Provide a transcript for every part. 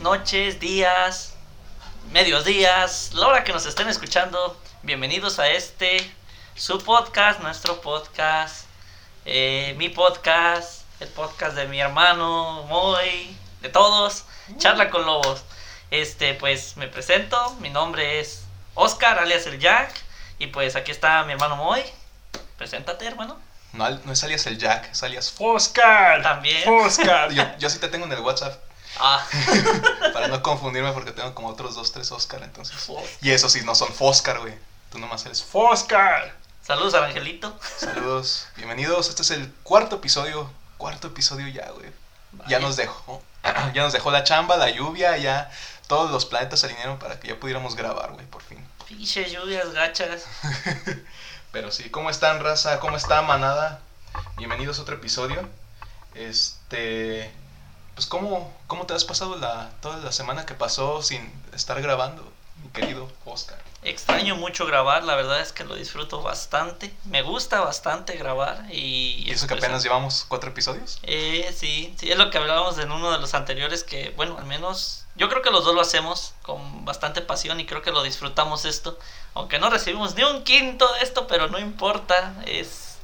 Noches, días, medios días, la hora que nos estén escuchando. Bienvenidos a este, su podcast, nuestro podcast, eh, mi podcast, el podcast de mi hermano, Moy, de todos, Charla con Lobos. Este, pues me presento, mi nombre es Oscar, alias el Jack, y pues aquí está mi hermano Moy. Preséntate, hermano. No, no es alias el Jack, es alias Foscar. También. Foscar. Yo, yo sí te tengo en el WhatsApp Ah, para no confundirme porque tengo como otros dos, tres Oscar entonces. Foscar. Y eso sí, no son Foscar, güey. Tú nomás eres Foscar. saludos al Angelito. Saludos, bienvenidos. Este es el cuarto episodio. Cuarto episodio ya, güey. Ya nos dejó. Ya nos dejó la chamba, la lluvia, ya todos los planetas se alinearon para que ya pudiéramos grabar, güey, por fin. Pinche lluvias gachas. Pero sí, ¿cómo están, raza? ¿Cómo está, manada? Bienvenidos a otro episodio. Este. Pues, ¿cómo, cómo te has pasado la, toda la semana que pasó sin estar grabando, mi querido Oscar? Extraño mucho grabar, la verdad es que lo disfruto bastante. Me gusta bastante grabar y... ¿Y eso que apenas llevamos cuatro episodios? Eh, sí, sí, es lo que hablábamos en uno de los anteriores que, bueno, al menos yo creo que los dos lo hacemos con bastante pasión y creo que lo disfrutamos esto. Aunque no recibimos ni un quinto de esto, pero no importa, es...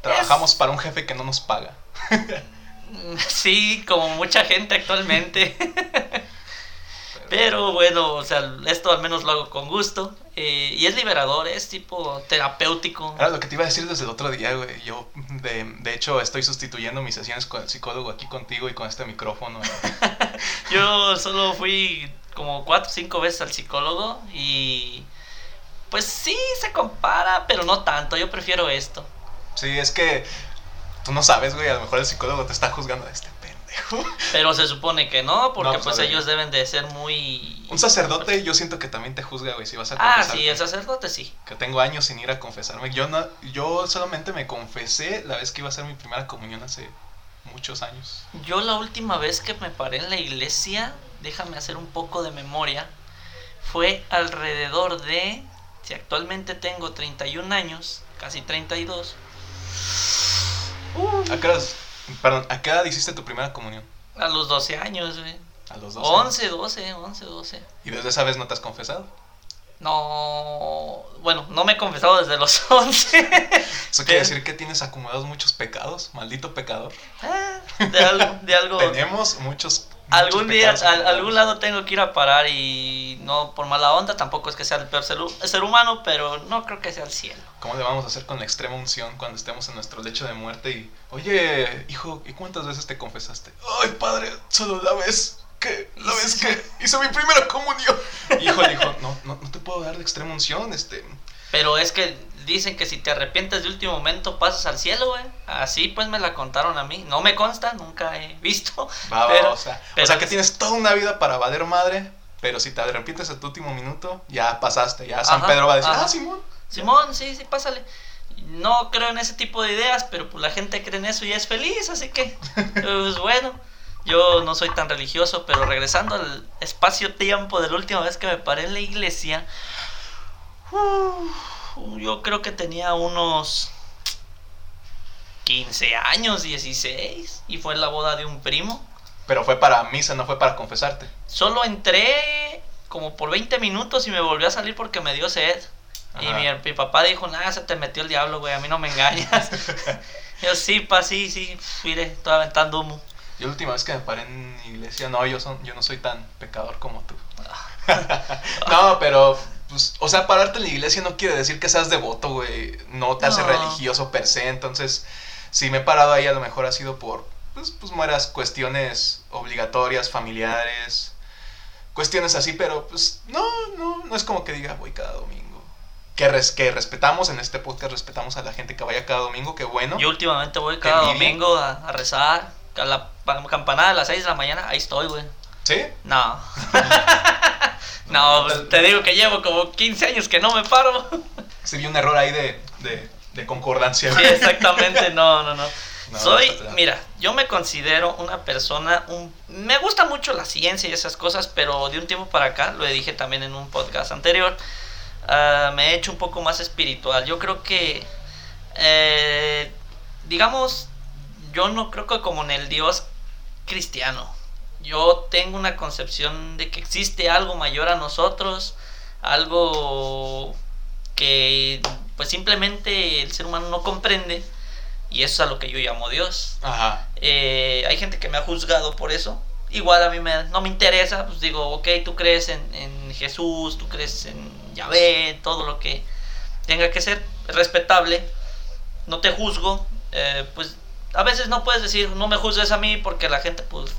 Trabajamos para un jefe que no nos paga. Sí, como mucha gente actualmente. Pero bueno, o sea, esto al menos lo hago con gusto. eh, y es liberador, es tipo terapéutico. Era lo que te iba a decir desde el otro día, güey. Yo, de, de hecho, estoy sustituyendo mis sesiones con el psicólogo aquí contigo y con este micrófono. Yo solo fui como cuatro o cinco veces al psicólogo y pues sí se compara, pero no tanto. Yo prefiero esto. Sí, es que tú no sabes, güey. A lo mejor el psicólogo te está juzgando de este. Pero se supone que no, porque No, pues sabe. ellos deben de ser muy... Un sacerdote, yo siento que también te juzga, güey, si vas a Ah, confesarte. sí, el sacerdote sí. Que tengo años sin ir a confesarme. Yo no, yo solamente me confesé la vez que iba a hacer mi primera comunión hace muchos años. Yo la última vez que me paré en la iglesia, déjame hacer un poco de memoria, fue alrededor de, si actualmente tengo 31 años, casi 32. Uh, ¿A qué edad, perdón, ¿a qué edad hiciste tu primera comunión? a los 12 años, güey. A los 12. 11, 12, 11, 12. ¿Y desde esa vez no te has confesado? No, bueno, no me he confesado desde los 11. Eso quiere decir que tienes acumulados muchos pecados, maldito pecador. Ah, de algo, de algo. Tenemos muchos. Algún día, acumulados. algún lado tengo que ir a parar y no por mala onda, tampoco es que sea el peor ser, ser humano, pero no creo que sea el cielo. ¿Cómo le vamos a hacer con la extrema unción cuando estemos en nuestro lecho de muerte y, oye, hijo, ¿y cuántas veces te confesaste? Ay, padre, solo la vez que, la vez que hice mi primera comunión. Hijo le dijo, no, no, no te puedo dar la extrema unción, este, Pero es que dicen que si te arrepientes de último momento pasas al cielo, güey. Así pues me la contaron a mí. No me consta, nunca he visto. va, pero, o sea, pero o sea que es- tienes toda una vida para valer madre, pero si te arrepientes en tu último minuto, ya pasaste, ya San Ajá, Pedro va a decir, ajá. ah, Simón. Simón, sí, sí, pásale. No creo en ese tipo de ideas, pero pues la gente cree en eso y es feliz, así que, pues bueno, yo no soy tan religioso, pero regresando al espacio-tiempo de la última vez que me paré en la iglesia, uf, yo creo que tenía unos 15 años, 16, y fue la boda de un primo. Pero fue para misa, no fue para confesarte. Solo entré como por 20 minutos y me volví a salir porque me dio sed. Y Ajá. mi, mi papá dijo, nada, se te metió el diablo, güey, a mí no me engañas. yo, sí, pa, sí, sí, mire, estoy aventando humo. Yo la última vez que me paré en iglesia, no, yo, son, yo no soy tan pecador como tú. no, pero, pues, o sea, pararte en la iglesia no quiere decir que seas devoto, güey. No te hace No. religioso per se. Entonces, si me he parado ahí, a lo mejor ha sido por, pues, pues mueras cuestiones obligatorias, familiares, cuestiones así, pero, pues, no, no, no es como que diga, voy cada domingo. Que, res- que respetamos en este podcast, respetamos a la gente que vaya cada domingo, que bueno. Yo últimamente voy cada domingo a, a rezar, a la pa- campanada a las 6 de la mañana, ahí estoy, güey. ¿Sí? No. no, pues, te digo que llevo como 15 años que no me paro. Se vio un error ahí de, de, de concordancia. Sí, exactamente, no, no, no. No, Soy, mira, yo me considero una persona, un, me gusta mucho la ciencia y esas cosas, pero de un tiempo para acá, lo dije también en un podcast anterior, ah, me he hecho un poco más espiritual. Yo creo que, eh, digamos, yo no creo que como en el Dios cristiano. Yo tengo una concepción de que existe algo mayor a nosotros, algo que pues simplemente el ser humano no comprende y eso es a lo que yo llamo Dios. Ajá. Eh, hay gente que me ha juzgado por eso. Igual a mí me, no me interesa, pues digo, ok, tú crees en, en Jesús, tú crees en Yahvé, todo lo que tenga que ser respetable, no te juzgo, eh, pues a veces no puedes decir, no me juzgues a mí porque la gente pues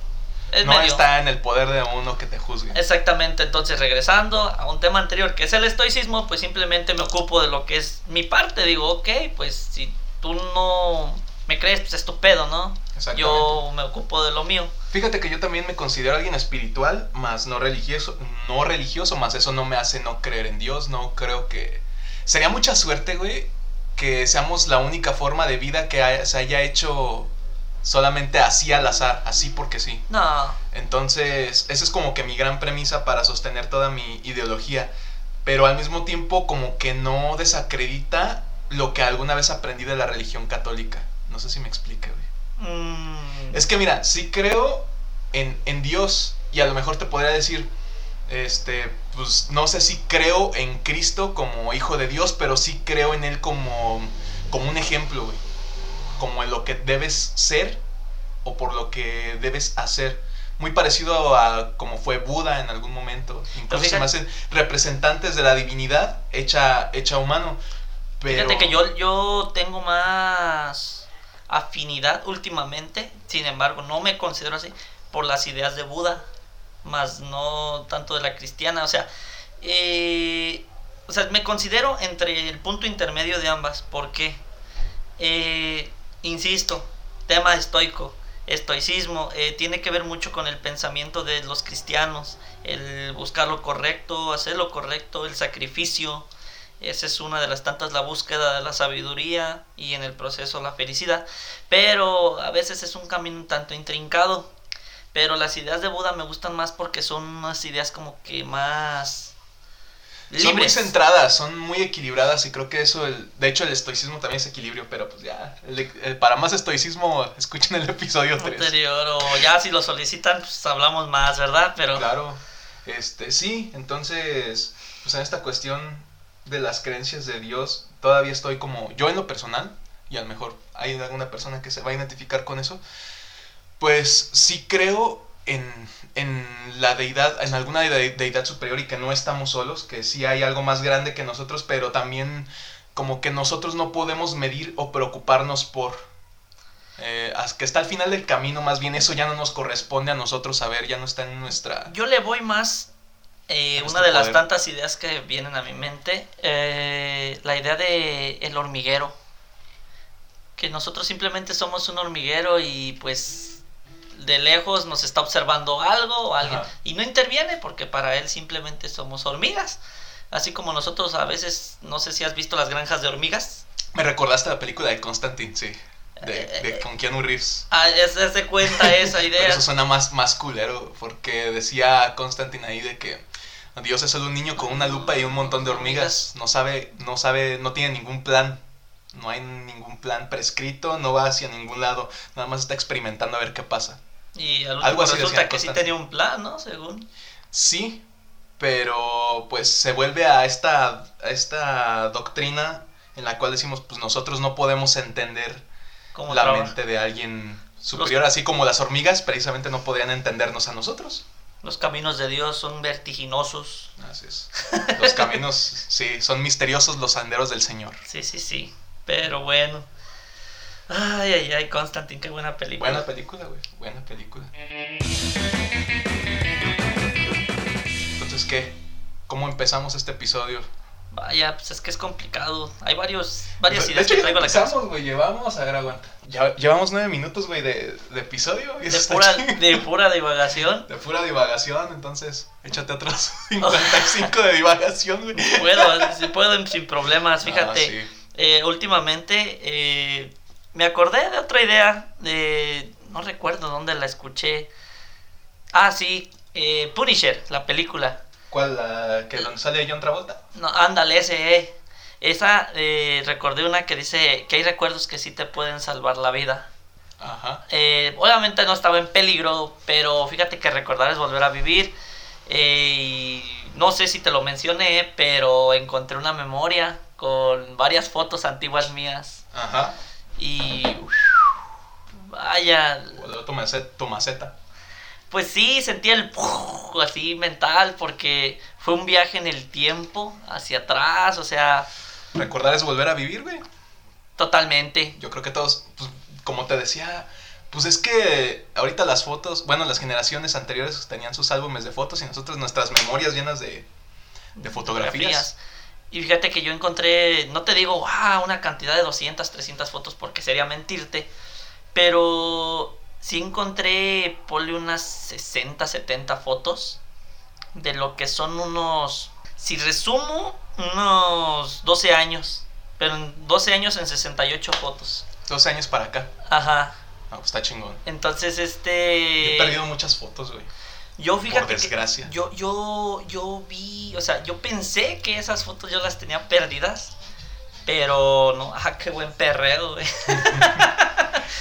es no medio... está en el poder de uno que te juzgue. Exactamente, entonces regresando a un tema anterior que es el estoicismo, pues simplemente me ocupo de lo que es mi parte, digo, ok, pues si tú no me crees, pues es tu pedo, ¿no? Yo me ocupo de lo mío. Fíjate que yo también me considero alguien espiritual, más no religioso, no religioso, más eso no me hace no creer en Dios, no creo que... Sería mucha suerte, güey, que seamos la única forma de vida que se haya hecho solamente así al azar, así porque sí. No, Entonces, esa es como que mi gran premisa para sostener toda mi ideología, pero al mismo tiempo como que no desacredita lo que alguna vez aprendí de la religión católica. No sé si me explique, güey. mm, Es que mira, sí creo en, en Dios y a lo mejor te podría decir, este, pues no sé si creo en Cristo como hijo de Dios, pero sí creo en Él como, como un ejemplo, güey. Como en lo que debes ser o por lo que debes hacer. Muy parecido a como fue Buda en algún momento. Incluso se me fíjate- hacen representantes de la divinidad hecha, hecha humano. Pero... Fíjate que yo, yo tengo más afinidad últimamente, sin embargo, no me considero así por las ideas de Buda, más no tanto de la cristiana. O sea, eh, o sea, me considero entre el punto intermedio de ambas. ¿Por qué? Eh, insisto, tema estoico, estoicismo, eh, tiene que ver mucho con el pensamiento de los cristianos, el buscar lo correcto, hacer lo correcto, el sacrificio. Esa es una de las tantas, la búsqueda de la sabiduría y en el proceso la felicidad. Pero a veces es un camino un tanto intrincado. Pero las ideas de Buda me gustan más porque son unas ideas como que más Son muy centradas, son muy equilibradas y creo que eso, el, de hecho el estoicismo también es equilibrio, pero pues ya, el- el- para más estoicismo escuchen el episodio 3. anterior o ya si lo solicitan pues hablamos más, ¿verdad? Pero Claro, este, sí, entonces, pues en esta cuestión de las creencias de Dios, todavía estoy como, yo en lo personal, y a lo mejor hay alguna persona que se va a identificar con eso, pues sí creo en, en la deidad, en alguna de- deidad superior y que no estamos solos, que sí hay algo más grande que nosotros, pero también como que nosotros no podemos medir o preocuparnos por... eh, que está al final del camino, más bien eso ya no nos corresponde a nosotros saber, ya no está en nuestra... yo le voy más eh, una de las tantas ideas que vienen a mi mente, eh, la idea de el hormiguero. Que nosotros simplemente somos un hormiguero y pues de lejos nos está observando algo o alguien Ajá. y no interviene porque para él simplemente somos hormigas. Así como nosotros a veces, no sé si has visto las granjas de hormigas. Me recordaste la película de Constantine, sí. De, Eh, de- con Keanu Reeves. Ah, es, cuenta esa Pero idea. eso suena más, más culero, porque decía Constantine ahí de que Dios es solo un niño con una lupa y un montón de hormigas. No sabe, no sabe, no tiene ningún plan. No hay ningún plan prescrito, no va hacia ningún lado. Nada más está experimentando a ver qué pasa. Y al Algo así resulta que sí tenía un plan, ¿no? Según. Sí, pero pues se vuelve a esta, a esta doctrina en la cual decimos, pues nosotros no podemos entender Como la trabaja. mente de alguien superior, así como las hormigas precisamente no podrían entendernos a nosotros. Los caminos de Dios son vertiginosos. Así es. Los caminos, sí, son misteriosos los senderos del Señor. Sí, sí, sí. Pero bueno. Ay, ay, ay, Constantine, qué buena película. Buena película, güey. Buena película. Entonces, ¿qué? ¿Cómo empezamos este episodio? Vaya, pues es que es complicado. Hay varios, varias De ideas hecho, que ya traigo a la empezamos, güey. Llevamos, a ver, aguanta. Ya, llevamos nueve minutos, güey, de, de episodio. y De pura, de pura divagación. De pura divagación, entonces échate otros 55 de divagación, güey. Puedo, si puedo sin problemas. Ah, Fíjate, sí. eh, últimamente eh, me acordé de otra idea. De, no recuerdo dónde la escuché. Ah, sí, eh, Punisher, la película. ¿Cuál? La que donde sale John Travolta? No, ándale, ese. eh. Esa, eh, recordé una que dice que hay recuerdos que sí te pueden salvar la vida. Ajá. Eh, obviamente no estaba en peligro, pero fíjate que recordar es volver a vivir. Eh, y no sé si te lo mencioné, pero encontré una memoria con varias fotos antiguas mías. Ajá. Y. Vaya. O tu maceta. Tu maceta. Pues sí, sentí el así mental, porque fue un viaje en el tiempo, hacia atrás, o sea, Recordar es volver a vivir, güey. totalmente. Yo creo que todos, pues, como te decía, pues es que ahorita las fotos, bueno, las generaciones anteriores tenían sus álbumes de fotos y nosotros nuestras memorias llenas de, de fotografías. Y fíjate que yo encontré, no te digo, ah, una cantidad de 200, 300 fotos porque sería mentirte, pero sí encontré, ponle unas 60, 70 fotos de lo que son unos, si resumo, unos 12 años, pero en 12 años en 68 fotos. 12 años para acá. Ajá. No, pues está chingón. Entonces, Yo este... he perdido muchas fotos, güey. Yo fíjate Por desgracia. que yo yo yo vi, o sea, yo pensé que esas fotos yo las tenía perdidas, pero no, ah, qué buen perreo, güey.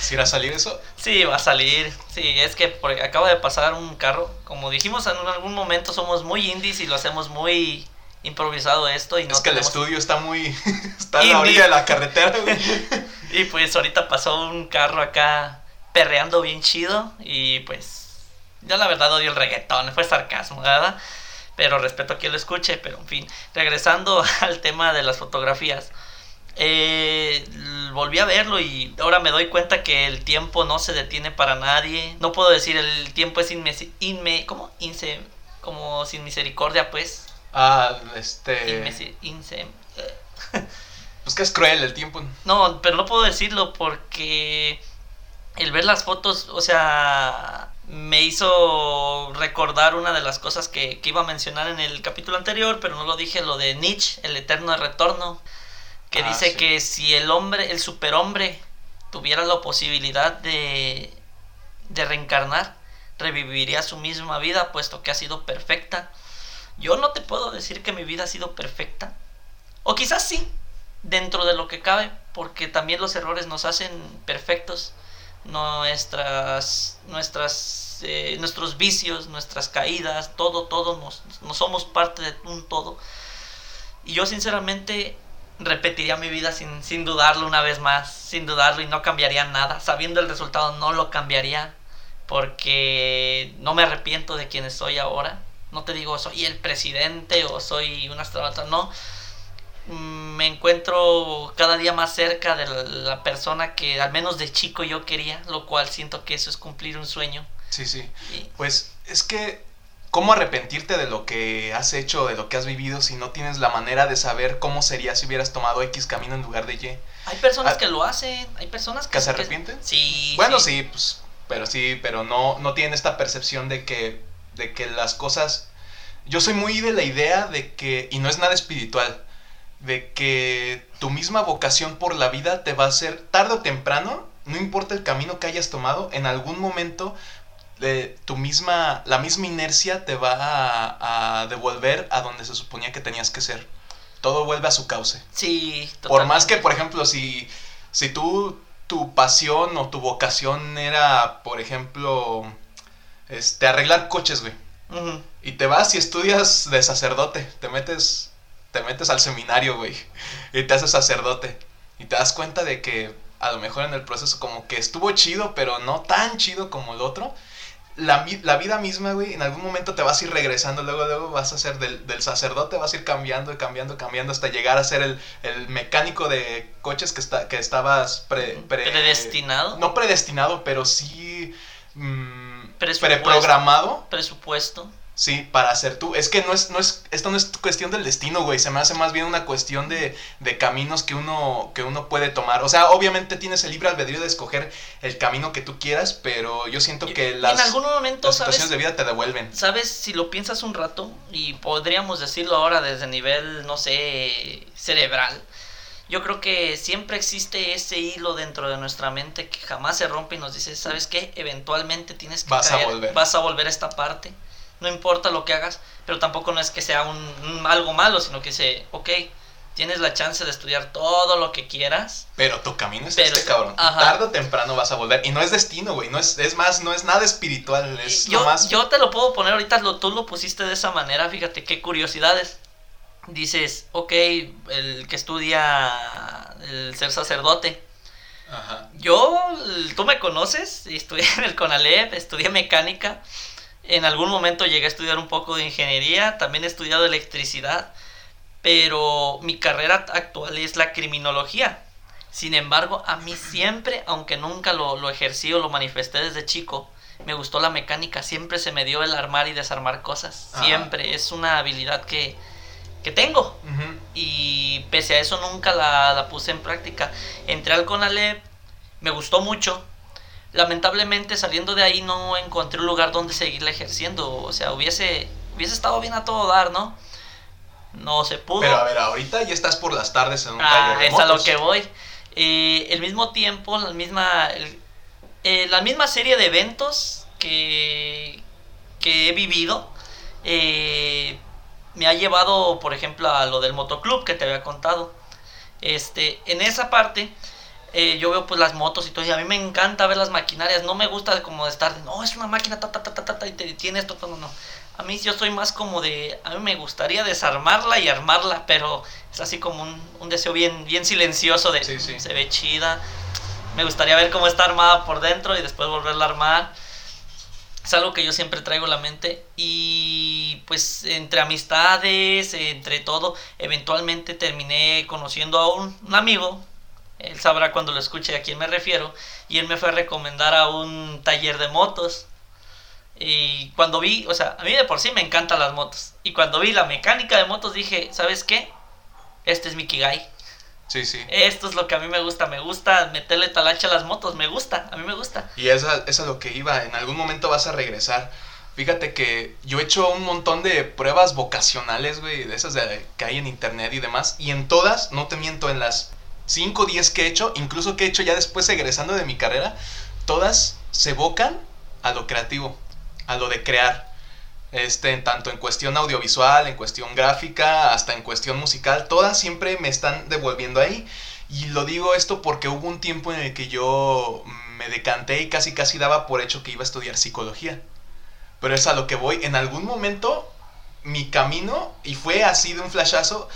Si irá a salir eso, Sí, va a salir. Sí, es que por- acaba de pasar un carro, como dijimos en algún momento somos muy indies y lo hacemos muy improvisado esto y no es que el estudio está muy. está en la orilla de la carretera, güey. Y pues ahorita pasó un carro acá perreando bien chido y pues yo la verdad odio el reggaetón, fue sarcasmo, ¿verdad? Pero respeto a quien lo escuche, pero en fin, regresando al tema de las fotografías. eh, volví a verlo y ahora me doy cuenta que el tiempo no se detiene para nadie. No puedo decir el tiempo es inme, inme ¿cómo? Inse, como sin misericordia, pues. Ah, este. Inmesi- inse- eh. Pues que es cruel el tiempo. No, pero no puedo decirlo porque el ver las fotos, o sea, me hizo recordar una de las cosas que, que iba a mencionar en el capítulo anterior, pero no lo dije, lo de Nietzsche, el eterno retorno, que Ah, dice sí. que si el hombre, el superhombre, tuviera la posibilidad de, de reencarnar, reviviría su misma vida, puesto que ha sido perfecta. Yo no te puedo decir que mi vida ha sido perfecta, o quizás sí, dentro de lo que cabe, porque también los errores nos hacen perfectos. Nuestras, nuestras, eh, nuestros vicios, nuestras caídas, todo, todo, nos, nos somos parte de un todo. Y yo sinceramente repetiría mi vida sin, sin dudarlo una vez más, sin dudarlo y no cambiaría nada. Sabiendo el resultado no lo cambiaría porque no me arrepiento de quien soy ahora. No te digo soy el presidente o soy un astronauta, no mm, me encuentro cada día más cerca de la, persona que al menos de chico yo quería, lo cual siento que eso es cumplir un sueño. Sí, sí. Y- Pues es que, ¿cómo arrepentirte de lo que has hecho, de lo que has vivido, si no tienes la manera de saber cómo sería si hubieras tomado X camino en lugar de Y? hay personas Ah. que lo hacen, hay personas que, ¿Que se arrepienten? Sí. Bueno, sí, pues, pero sí, pero no, no tienen esta percepción de que, de que las cosas... Yo soy muy de la idea de que, y no es nada espiritual, de que tu misma vocación por la vida te va a hacer tarde o temprano, no importa el camino que hayas tomado, en algún momento eh, tu misma, la misma inercia te va a, a devolver a donde se suponía que tenías que ser. Todo vuelve a su cauce. Sí, Por más que, por ejemplo, si, si tú, tu pasión o tu vocación era, por ejemplo, este, arreglar coches, güey. Y te vas y estudias de sacerdote. Te metes, te metes al seminario, güey. Y te haces sacerdote. Y te das cuenta de que a lo mejor en el proceso como que estuvo chido, pero no tan chido como el otro. La, vida misma, güey, en algún momento te vas a ir regresando, luego, luego vas a ser del, del sacerdote, vas a ir cambiando y cambiando, cambiando hasta llegar a ser el, el mecánico de coches que, está, que estabas pre- pre- Predestinado. No predestinado, pero sí mm, preprogramado Presupuesto. Sí, para ser tú. Es que no es, no es, esto no es cuestión del destino, güey. Se me hace más bien una cuestión de, de caminos que uno, que uno puede tomar. O sea, obviamente tienes el libre albedrío de escoger el camino que tú quieras, pero yo siento que las, en algún momento, las situaciones ¿sabes? de vida te devuelven. ¿Sabes? Si lo piensas un rato, y podríamos decirlo ahora desde nivel, no sé, cerebral, yo creo que siempre existe ese hilo dentro de nuestra mente que jamás se rompe y nos dice, ¿sabes qué? Eventualmente tienes que Vas a caer, volver. vas a volver a esta parte. No importa lo que hagas, pero tampoco no es que sea un, un algo malo, sino que se, ok, tienes la chance de estudiar todo lo que quieras. Pero tu camino es Pero- este, cabrón. ajá. Tarde o temprano vas a volver. Y no es destino, güey. No es, es más, no es nada espiritual. Es yo, nomás. yo te lo puedo poner ahorita, lo, tú lo pusiste de esa manera, fíjate qué curiosidades. Dices, ok, el que estudia el ser sacerdote. Ajá. Yo, tú me conoces, estudié en el CONALEP, estudié mecánica. En algún momento llegué a estudiar un poco de ingeniería, también he estudiado electricidad, pero mi carrera actual es la criminología. Sin embargo, a mí siempre, aunque nunca lo, lo ejercí o lo manifesté desde chico, me gustó la mecánica, siempre se me dio el armar y desarmar cosas, Ajá. siempre, es una habilidad que, que tengo y pese a eso nunca la, la puse en práctica. Entré al CONALEP, me gustó mucho. Lamentablemente saliendo de ahí no encontré un lugar donde seguirla ejerciendo. O sea, hubiese, hubiese estado bien a todo dar, ¿no? No se pudo. Pero a ver, ahorita ya estás por las tardes en un Ah, taller de es a lo motos. que voy. Eh, el mismo tiempo, la misma, el- eh, la misma serie de eventos que, que he vivido eh, me ha llevado, por ejemplo, a lo del motoclub que te había contado. Este, en esa parte eh, yo veo pues las motos y todo y a mí me encanta ver las maquinarias. No me gusta como de estar, no, es una máquina, ta, ta, ta, ta, ta, y te- tiene esto, no, no. A mí yo soy más como de, a mí me gustaría desarmarla y armarla, pero es así como un, un deseo bien, bien silencioso de, Sí, sí. se ve chida. Me gustaría ver cómo está armada por dentro y después volverla a armar. Es algo que yo siempre traigo en la mente y pues entre amistades, entre todo, eventualmente terminé conociendo a un, un amigo, él sabrá cuando lo escuche a quién me refiero, y él me fue a recomendar a un taller de motos. Y cuando vi, o sea, a mí de por sí me encantan las motos, y cuando vi la mecánica de motos dije, ¿sabes qué? Este es mi Kigai. Sí, sí. Esto es lo que a mí me gusta, me gusta meterle talacha a las motos, me gusta, a mí me gusta. Y eso es a lo que iba. En algún momento vas a regresar. Fíjate que yo he hecho un montón de pruebas vocacionales, güey, de esas de- que hay en internet y demás. Y en todas, no te miento, en las 5 o 10 que he hecho, incluso que he hecho ya después egresando de mi carrera, todas se evocan a lo creativo, a lo de crear. Este, en tanto en cuestión audiovisual, en cuestión gráfica, hasta en cuestión musical, todas siempre me están devolviendo ahí. Y lo digo esto porque hubo un tiempo en el que yo me decanté y casi casi daba por hecho que iba a estudiar psicología. Pero es a lo que voy. En algún momento mi camino, y fue así de un flashazo,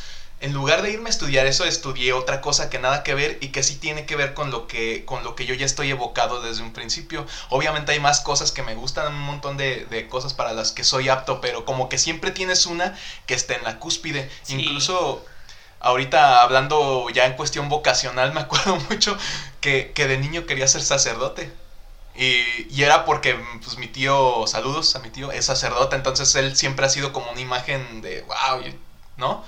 en lugar de irme a estudiar eso, estudié otra cosa que nada que ver y que sí tiene que ver con lo que, con lo que yo ya estoy evocado desde un principio. Obviamente hay más cosas que me gustan, un montón de, de cosas para las que soy apto, pero como que siempre tienes una que está en la cúspide. Sí. Incluso ahorita hablando ya en cuestión vocacional, me acuerdo mucho que, que de niño quería ser sacerdote. Y, y era porque pues, mi tío, saludos a mi tío, es sacerdote, entonces él siempre ha sido como una imagen de wow, ¿no?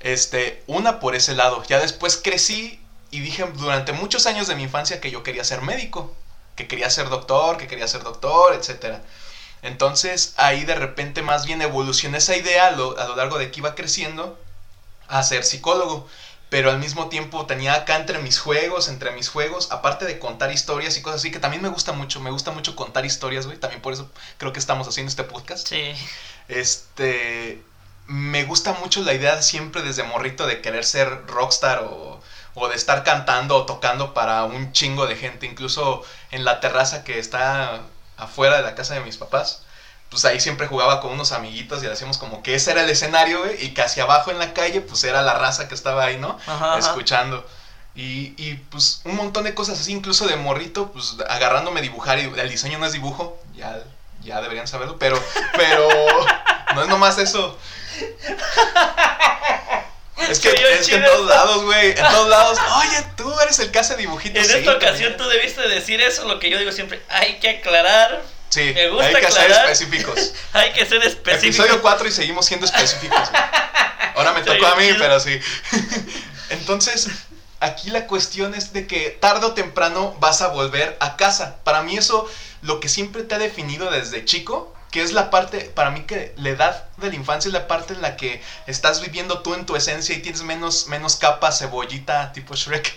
Este, una por ese lado. Ya después crecí y dije durante muchos años de mi infancia que yo quería ser médico, que quería ser doctor, que quería ser doctor, etcétera. Entonces ahí de repente más bien evolucioné esa idea a lo, a lo largo de que iba creciendo a ser psicólogo. Pero al mismo tiempo tenía acá entre mis juegos, entre mis juegos, aparte de contar historias y cosas así, que también me gusta mucho, me gusta mucho contar historias, güey. También por eso creo que estamos haciendo este podcast. Sí. Este. Me gusta mucho la idea siempre desde morrito de querer ser rockstar o, o de estar cantando o tocando para un chingo de gente. Incluso en la terraza que está afuera de la casa de mis papás. Pues ahí siempre jugaba con unos amiguitos y hacíamos como que ese era el escenario, y que hacia abajo en la calle, pues era la raza que estaba ahí, ¿no? Ajá, ajá. Escuchando. Y, y pues un montón de cosas así, incluso de morrito, pues agarrándome a dibujar y el diseño no es dibujo, ya, ya deberían saberlo, pero, pero no es nomás eso. Es que, es que en todos lados, güey, en todos lados, oye, tú eres el que hace dibujitos. En esta ocasión tú debiste decir eso, lo que yo digo siempre, hay que aclarar Sí, Me gusta hay que ser específicos. Hay que ser específico. Episodio 4 y seguimos siendo específicos. Ahora me tocó a mí, pero sí. Entonces, aquí la cuestión es de que tarde o temprano vas a volver a casa. Para mí eso, lo que siempre te ha definido desde chico, que es la parte, para mí que la edad de la infancia es la parte en la que estás viviendo tú en tu esencia y tienes menos, menos capas, cebollita, tipo Shrek,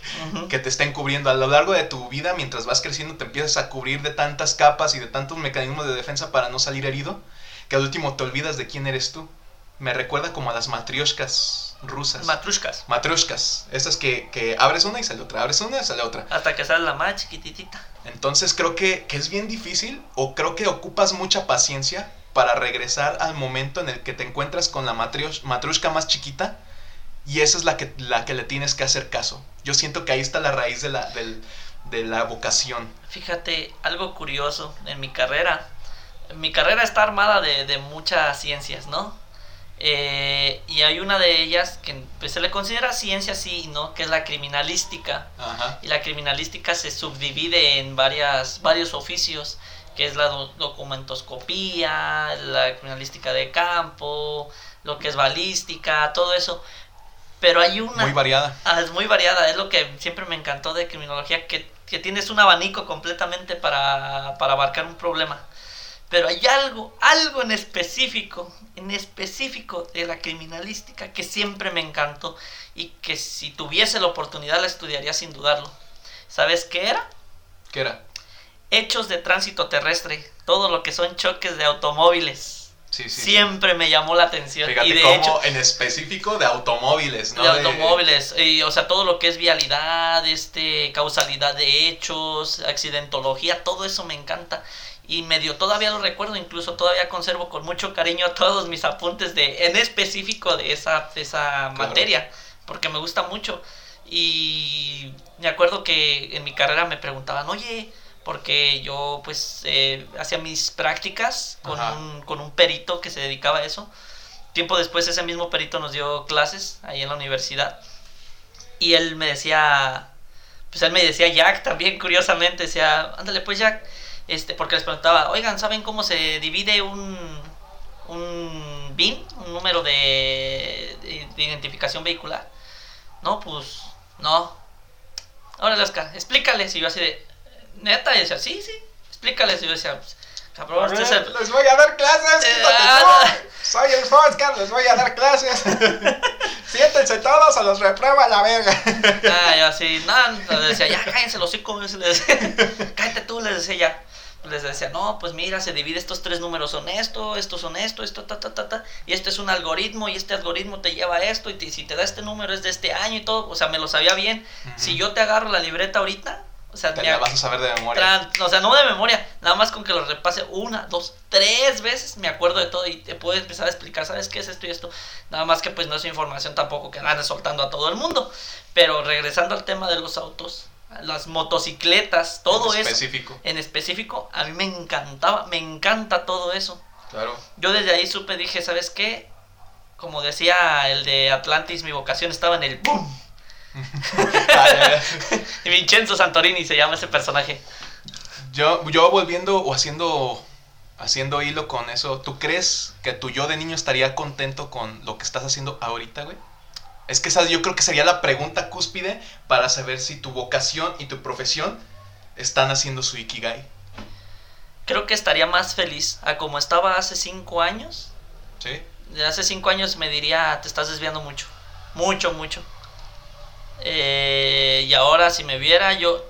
que te estén cubriendo. A lo largo de tu vida, mientras vas creciendo, te empiezas a cubrir de tantas capas y de tantos mecanismos de defensa para no salir herido, que al último te olvidas de quién eres tú. Me recuerda como a las matrioshkas rusas. Matrushkas. Matrioshkas, esas que, que abres una y sale otra, abres una y sale otra. Hasta que sale la más chiquititita. Entonces creo que, que es bien difícil o creo que ocupas mucha paciencia para regresar al momento en el que te encuentras con la matriosh- matrushka más chiquita y esa es la que, la que le tienes que hacer caso. Yo siento que ahí está la raíz de la, del- de la vocación. Fíjate, algo curioso en mi carrera. Mi carrera está armada de, de muchas ciencias, ¿no? Eh, y hay una de ellas que pues, se le considera ciencia, sí, ¿no? Que es la criminalística. Ajá. Y la criminalística se subdivide en varias, varios oficios, que es la do- documentoscopía, la criminalística de campo, lo que es balística, todo eso. Pero hay una... Muy variada. Ah, es muy variada, es lo que siempre me encantó de criminología, que, que tienes un abanico completamente para, para abarcar un problema. Pero hay algo, algo en específico, en específico de la criminalística que siempre me encantó y que si tuviese la oportunidad la estudiaría sin dudarlo. ¿Sabes qué era? ¿Qué era? Hechos de tránsito terrestre, todo lo que son choques de automóviles. Sí, sí. Siempre me llamó la atención. Fíjate y de cómo hecho, en específico de automóviles, ¿no? de automóviles, y, o sea, todo lo que es vialidad, este, causalidad de hechos, accidentología, todo eso me encanta. Y medio todavía lo recuerdo, incluso todavía conservo con mucho cariño todos mis apuntes de, en específico de esa, de esa Claro. materia, porque me gusta mucho. Y me acuerdo que en mi carrera me preguntaban, oye, porque yo pues eh, hacía mis prácticas con un, con un perito que se dedicaba a eso. Tiempo después ese mismo perito nos dio clases ahí en la universidad. Y él me decía, pues él me decía Jack también, curiosamente, decía, ándale pues Jack, este, porque les preguntaba, oigan, ¿saben cómo se divide un, un BIN, un número de, de- de identificación vehicular? No, pues, no. Órale, Oscar, explícales. Y yo así de, neta, y decía, sí, sí, explícales. Y yo decía, pues, cabrón, este es el... Les voy a dar clases, Eh, ah, tú. Soy el Oscar, les voy a dar clases. Siéntense todos o los reprueba la verga. Ah, yo así, no, les decía, ya cállense los hocico, les decía, cállate tú, les decía ya. Les decía, no, pues mira, se divide estos tres números son esto, estos son esto, esto, ta, ta, ta, ta, y este es un algoritmo, y este algoritmo te lleva a esto, y te- si te da este número es de este año y todo, o sea, me lo sabía bien. Si yo te agarro la libreta ahorita, o sea, Te la vas a saber de memoria. o sea, no de memoria, nada más con que lo repase una, dos, tres veces, me acuerdo de todo y te puedo empezar a explicar, ¿sabes qué es esto y esto? Nada más que pues no es información tampoco que ande soltando a todo el mundo. Pero regresando al tema de los autos, las motocicletas, todo En eso Específico. en específico, a mí me encantaba, me encanta todo eso. Claro. Yo desde ahí supe, dije, ¿sabes qué? Como decía el de Atlantis, mi vocación estaba en el boom. Vincenzo Santorini se llama ese personaje. Yo, yo volviendo o haciendo, haciendo hilo con eso, ¿tú crees que tu yo de niño estaría contento con lo que estás haciendo ahorita, güey? Es que esa yo creo que sería la pregunta cúspide para saber si tu vocación y tu profesión están haciendo su ikigai. Creo que estaría más feliz a como estaba hace cinco años. ¿Sí? De hace cinco años me diría, te estás desviando mucho. Mucho, mucho. Eh, y ahora si me viera yo,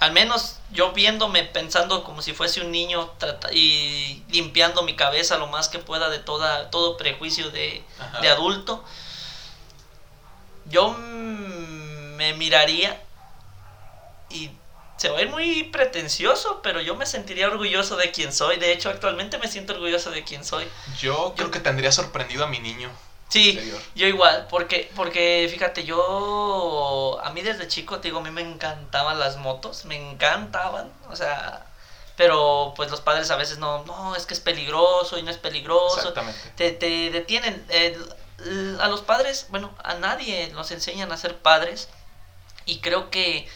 al menos yo viéndome pensando como si fuese un niño y limpiando mi cabeza lo más que pueda de toda, todo prejuicio de, de adulto, yo me miraría y se va a ir muy pretencioso, pero yo me sentiría orgulloso de quien soy. De hecho, actualmente me siento orgulloso de quien soy. Yo creo que tendría sorprendido a mi niño. Sí, Interior. yo igual, porque, porque fíjate, yo, a mí desde chico, te digo, a mí me encantaban las motos, me encantaban, o sea, pero pues los padres a veces no, no, es que es peligroso y no es peligroso, Exactamente. te, te detienen. eh, a los padres, bueno, a nadie nos enseñan a ser padres y creo que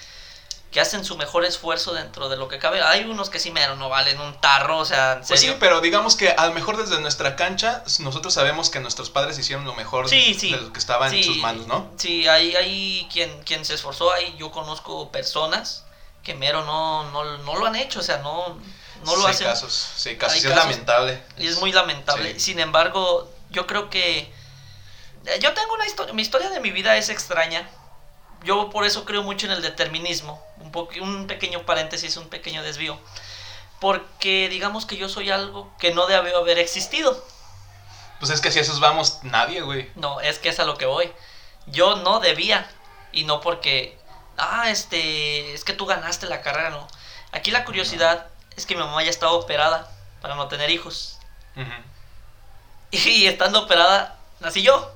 que hacen su mejor esfuerzo dentro de lo que cabe. Hay unos que sí mero no valen un tarro, o sea, en Pues sí, pero digamos que a lo mejor desde nuestra cancha, nosotros sabemos que nuestros padres hicieron lo mejor Sí, sí. de lo que estaba en Sí, sus manos, ¿no? Sí, hay, hay quien, quien se esforzó ahí. Yo conozco personas que mero no, no, no lo han hecho, o sea, no, no lo sí, hacen. casos, sí, casos. Hay sí es casos. lamentable. Y es muy lamentable. Sin embargo, yo creo que... eh, Yo tengo una historia, mi historia de mi vida es extraña. Yo por eso creo mucho en el determinismo. Un, un pequeño paréntesis, un pequeño desvío. Porque digamos que yo soy algo que no debió haber existido. Pues es que si a esos vamos, nadie, güey. No, es que es a lo que voy. Yo no debía. Y no porque... Ah, este... Es que tú ganaste la carrera, no. Aquí la curiosidad es que mi mamá ya estaba operada para no tener hijos. Ujú. Y estando operada, nací yo.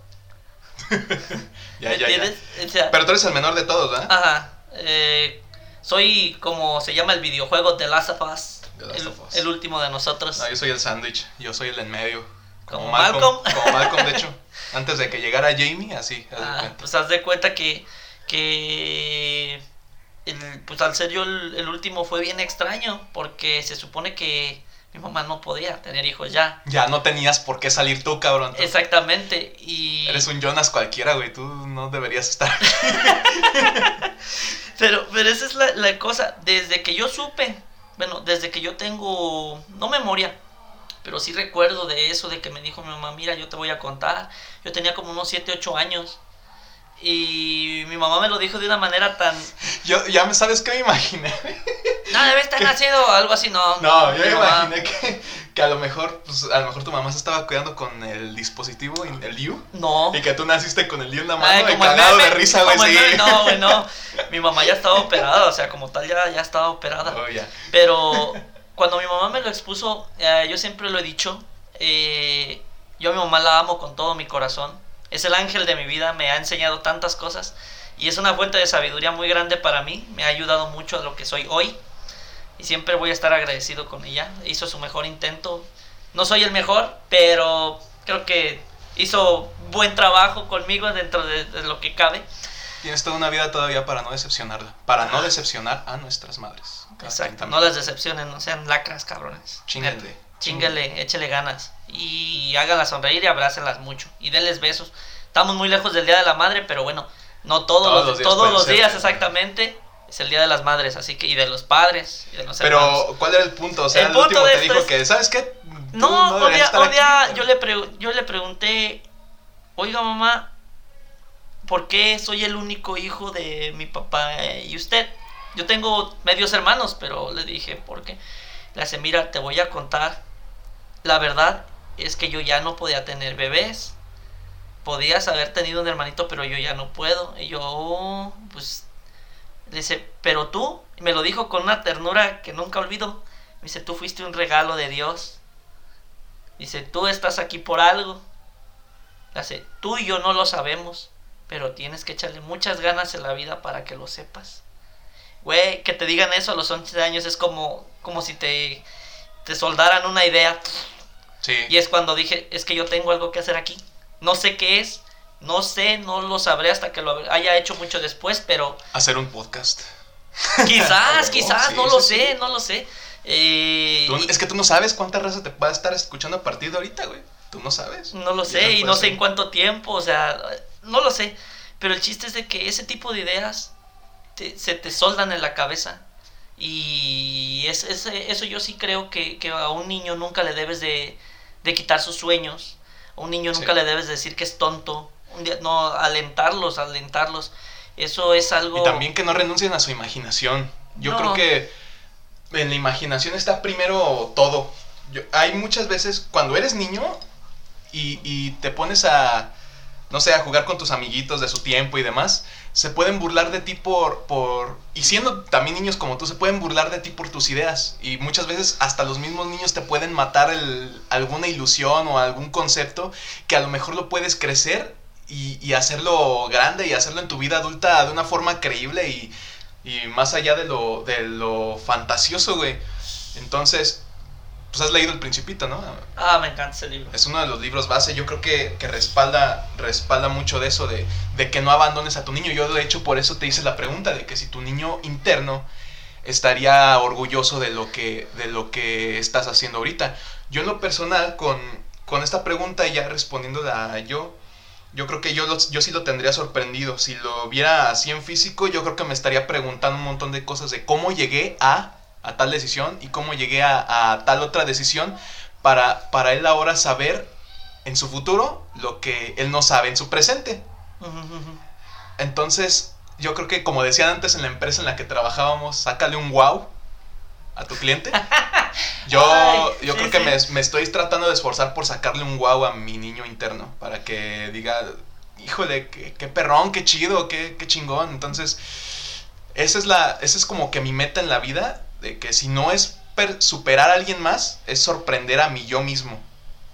Ya, ¿Me ya, ya. entiendes? O sea, Pero tú eres el menor de todos, ¿verdad? ajá. eh, soy como se llama el videojuego The Last of Us. The Last el, of Us. el último de nosotros. No, yo soy el sándwich, yo soy el en medio. Como, Como Malcolm, Malcolm. Como Malcolm, de hecho. Antes de que llegara Jamie, así, haz de Ah, cuenta. pues haz de cuenta que, que el- pues al ser yo el, el último fue bien extraño porque se supone que mi mamá no podía tener hijos ya. Ya no tenías por qué salir tú, cabrón. Tú Exactamente. Y Eres un Jonas cualquiera, güey. Tú no deberías estar. Pero, pero esa es la, la cosa. Desde que yo supe, bueno, desde que yo tengo, no memoria, pero sí recuerdo de eso, de que me dijo mi mamá, mira, yo te voy a contar. Yo tenía como unos 7, 8 años. Y mi mamá me lo dijo de una manera tan... Yo, ya me sabes qué me imaginé. No, debe estar nacido, algo así, no. No, yo me imaginé que, que a lo mejor, pues, a lo mejor tu mamá se estaba cuidando con el dispositivo, el Liu. No. Y que tú naciste con el Liu en la Ay, mano y como el cagado de risa, güey. el sí. No, güey, no. Mi mamá ya estaba operada, o sea, como tal ya, ya estaba operada. Oh, ya. Pero cuando mi mamá me lo expuso, eh, yo siempre lo he dicho, eh, yo a mi mamá la amo con todo mi corazón. Es el ángel de mi vida, me ha enseñado tantas cosas y es una fuente de sabiduría muy grande para mí. Me ha ayudado mucho a lo que soy hoy y siempre voy a estar agradecido con ella. Hizo su mejor intento. No soy el mejor, pero creo que hizo buen trabajo conmigo dentro de, de lo que cabe. Tienes toda una vida todavía para no decepcionarla. Para no decepcionar a nuestras madres. Exacto, no las decepcionen, no sean lacras, cabrones. Chíngale. Neta. Chíngale, échele ganas. Y háganlas sonreír y abrácenlas mucho. Y denles besos. Estamos muy lejos del Día de la Madre, pero bueno, no todos, Todos los, días todos los días exactamente. Es el Día de las Madres, así que, y de los padres, y de los Pero, hermanos. ¿cuál era el punto? O sea, El el, punto último de te dijo es- que, ¿sabes qué? Tú No, un día aquí. yo, le yo le pregunté, oiga mamá, ¿por qué soy el único hijo de mi papá y usted? Yo tengo medios hermanos, pero le dije, ¿por qué? Le hace, mira, te voy a contar. La verdad es que yo ya no podía tener bebés. Podías haber tenido un hermanito, pero yo ya no puedo. Y yo, pues, le dice, pero tú, me lo dijo con una ternura que nunca olvido. Me dice, tú fuiste un regalo de Dios. Dice, tú estás aquí por algo. Dice, tú y yo no lo sabemos, pero tienes que echarle muchas ganas en la vida para que lo sepas. Güey, que te digan eso a los 11 años es como, como si te, te soldaran una idea. Sí. Y es cuando dije, es que yo tengo algo que hacer aquí. No sé qué es, no sé, no lo sabré hasta que lo haya hecho mucho después, pero Hacer un podcast. quizás, quizás, sí, no lo sé, no lo sé. Eh, Tú- y- es que tú no sabes cuánta raza te va a estar escuchando a partir de ahorita, güey. Tú no sabes. No lo sé y no sé ser. en cuánto tiempo, o sea, no lo sé. Pero el chiste es de que ese tipo de ideas te- se te soldan en la cabeza. Y es, es- eso yo sí creo que, que a un niño nunca le debes de, de quitar sus sueños. A un niño nunca Sí. le debes decir que es tonto. Un día- no, alentarlos, alentarlos. Eso es algo... Y también que no renuncien a su imaginación. Yo No. creo que en la imaginación está primero todo. Yo- hay muchas veces cuando eres niño y, y te pones a, no sé, a jugar con tus amiguitos de su tiempo y demás, se pueden burlar de ti por, por... Y siendo también niños como tú, se pueden burlar de ti por tus ideas. Y muchas veces hasta los mismos niños te pueden matar el- alguna ilusión o algún concepto que a lo mejor lo puedes crecer y, hacerlo grande y hacerlo en tu vida adulta de una forma creíble y, y más allá de lo, de lo fantasioso, güey. Entonces, pues has leído El Principito, ¿no? Ah, me encanta ese libro. Es uno de los libros base, yo creo que, que respalda, respalda mucho de eso, de, de que no abandones a tu niño. Yo de hecho por eso te hice la pregunta de que si tu niño interno estaría orgulloso de lo que, de lo que estás haciendo ahorita. Yo en lo personal, con, con esta pregunta, ya respondiéndola yo, yo creo que yo, lo- yo sí lo tendría sorprendido. Si lo viera así en físico, yo creo que me estaría preguntando un montón de cosas de cómo llegué a, a tal decisión y cómo llegué a, a tal otra decisión para, para él ahora saber en su futuro lo que él no sabe en su presente. Entonces, yo creo que como decían antes en la empresa en la que trabajábamos, sácale un wow a tu cliente. Yo, Ay, yo sí, creo que sí. me, me estoy tratando de esforzar por sacarle un wow a mi niño interno, para que diga, híjole, qué, qué perrón, qué chido, qué, qué chingón. Entonces, esa es, la, esa es como que mi meta en la vida, de que si no es per- superar a alguien más, es sorprender a mí yo mismo.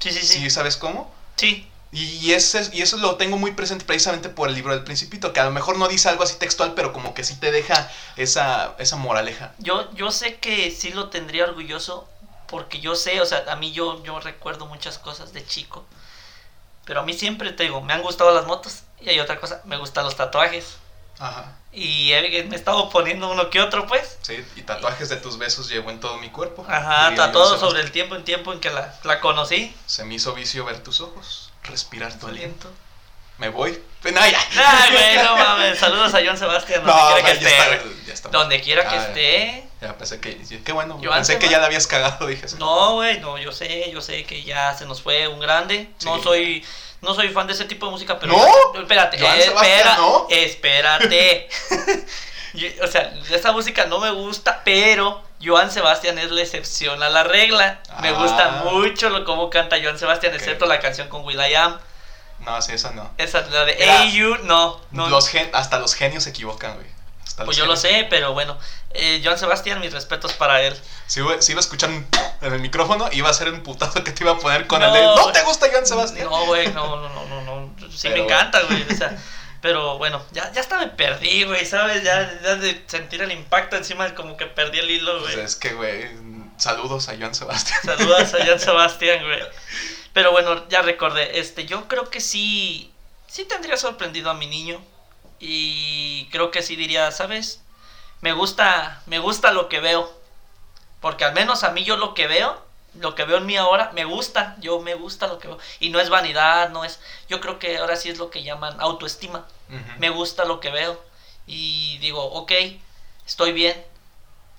Sí, sí, ¿Sí sí. sabes cómo? Sí. Y, ese, y eso lo tengo muy presente precisamente por el libro del Principito, que a lo mejor no dice algo así textual, pero como que sí te deja esa, esa moraleja. Yo, yo sé que sí lo tendría orgulloso porque yo sé, o sea, a mí yo, yo recuerdo muchas cosas de chico. Pero a mí siempre te digo, me han gustado las motos y hay otra cosa, me gustan los tatuajes. Ajá. Y he- me he estado poniendo uno que otro, pues. Sí, y tatuajes de tus besos llevo en todo mi cuerpo. Ajá, Joan sobre el tiempo en tiempo en que la, la conocí. Se me hizo vicio ver tus ojos, respirar tu aliento. Me voy. No, ya. Ay, güey, no mames. Saludos a John Sebastián, donde No, quiera que ya esté. está, ya está. Donde quiera que Ah, esté. Ya pensé que. Qué bueno. Joan pensé que ya la habías cagado, dije. No, güey, no, yo sé, yo sé que ya se nos fue un grande. No soy no soy fan de ese tipo de música, pero ¿No? espérate, eh, espera, ¿no? espérate. Yo- o sea, esa música no me gusta, pero Joan Sebastián es la excepción a la regla. Me Ah. gusta mucho lo cómo canta Joan Sebastián, excepto la canción con Will.i.am. No, sí, esa no. Esa la de You, no, no. Los gen- hasta los genios se equivocan, güey. Hasta pues yo lo sé, pero bueno, eh, Joan Sebastián, mis respetos para él. Si iba, si iba a escuchar un en el micrófono, iba a ser un putazo que te iba a poner con el de. ¿No te gusta Joan Sebastián? No, güey, no, no, no, no, no. Sí Pero me encanta, güey. O sea, pero bueno, ya, ya hasta me perdí, güey, ¿sabes? Ya, ya de sentir el impacto encima, como que perdí el hilo, Pues güey. es que, güey. Saludos a Joan Sebastián. Saludos a Jan Sebastián, güey. Pero bueno, ya recordé, este, yo creo que sí, sí tendría sorprendido a mi niño. Y creo que sí diría, ¿sabes? Me gusta, me gusta lo que veo. Porque al menos a mí yo lo que veo, lo que veo en mí ahora, me gusta. Yo me gusta lo que veo. Y no es vanidad, no es... Yo creo que ahora sí es lo que llaman autoestima. Me gusta lo que veo. Y digo, ok, estoy bien.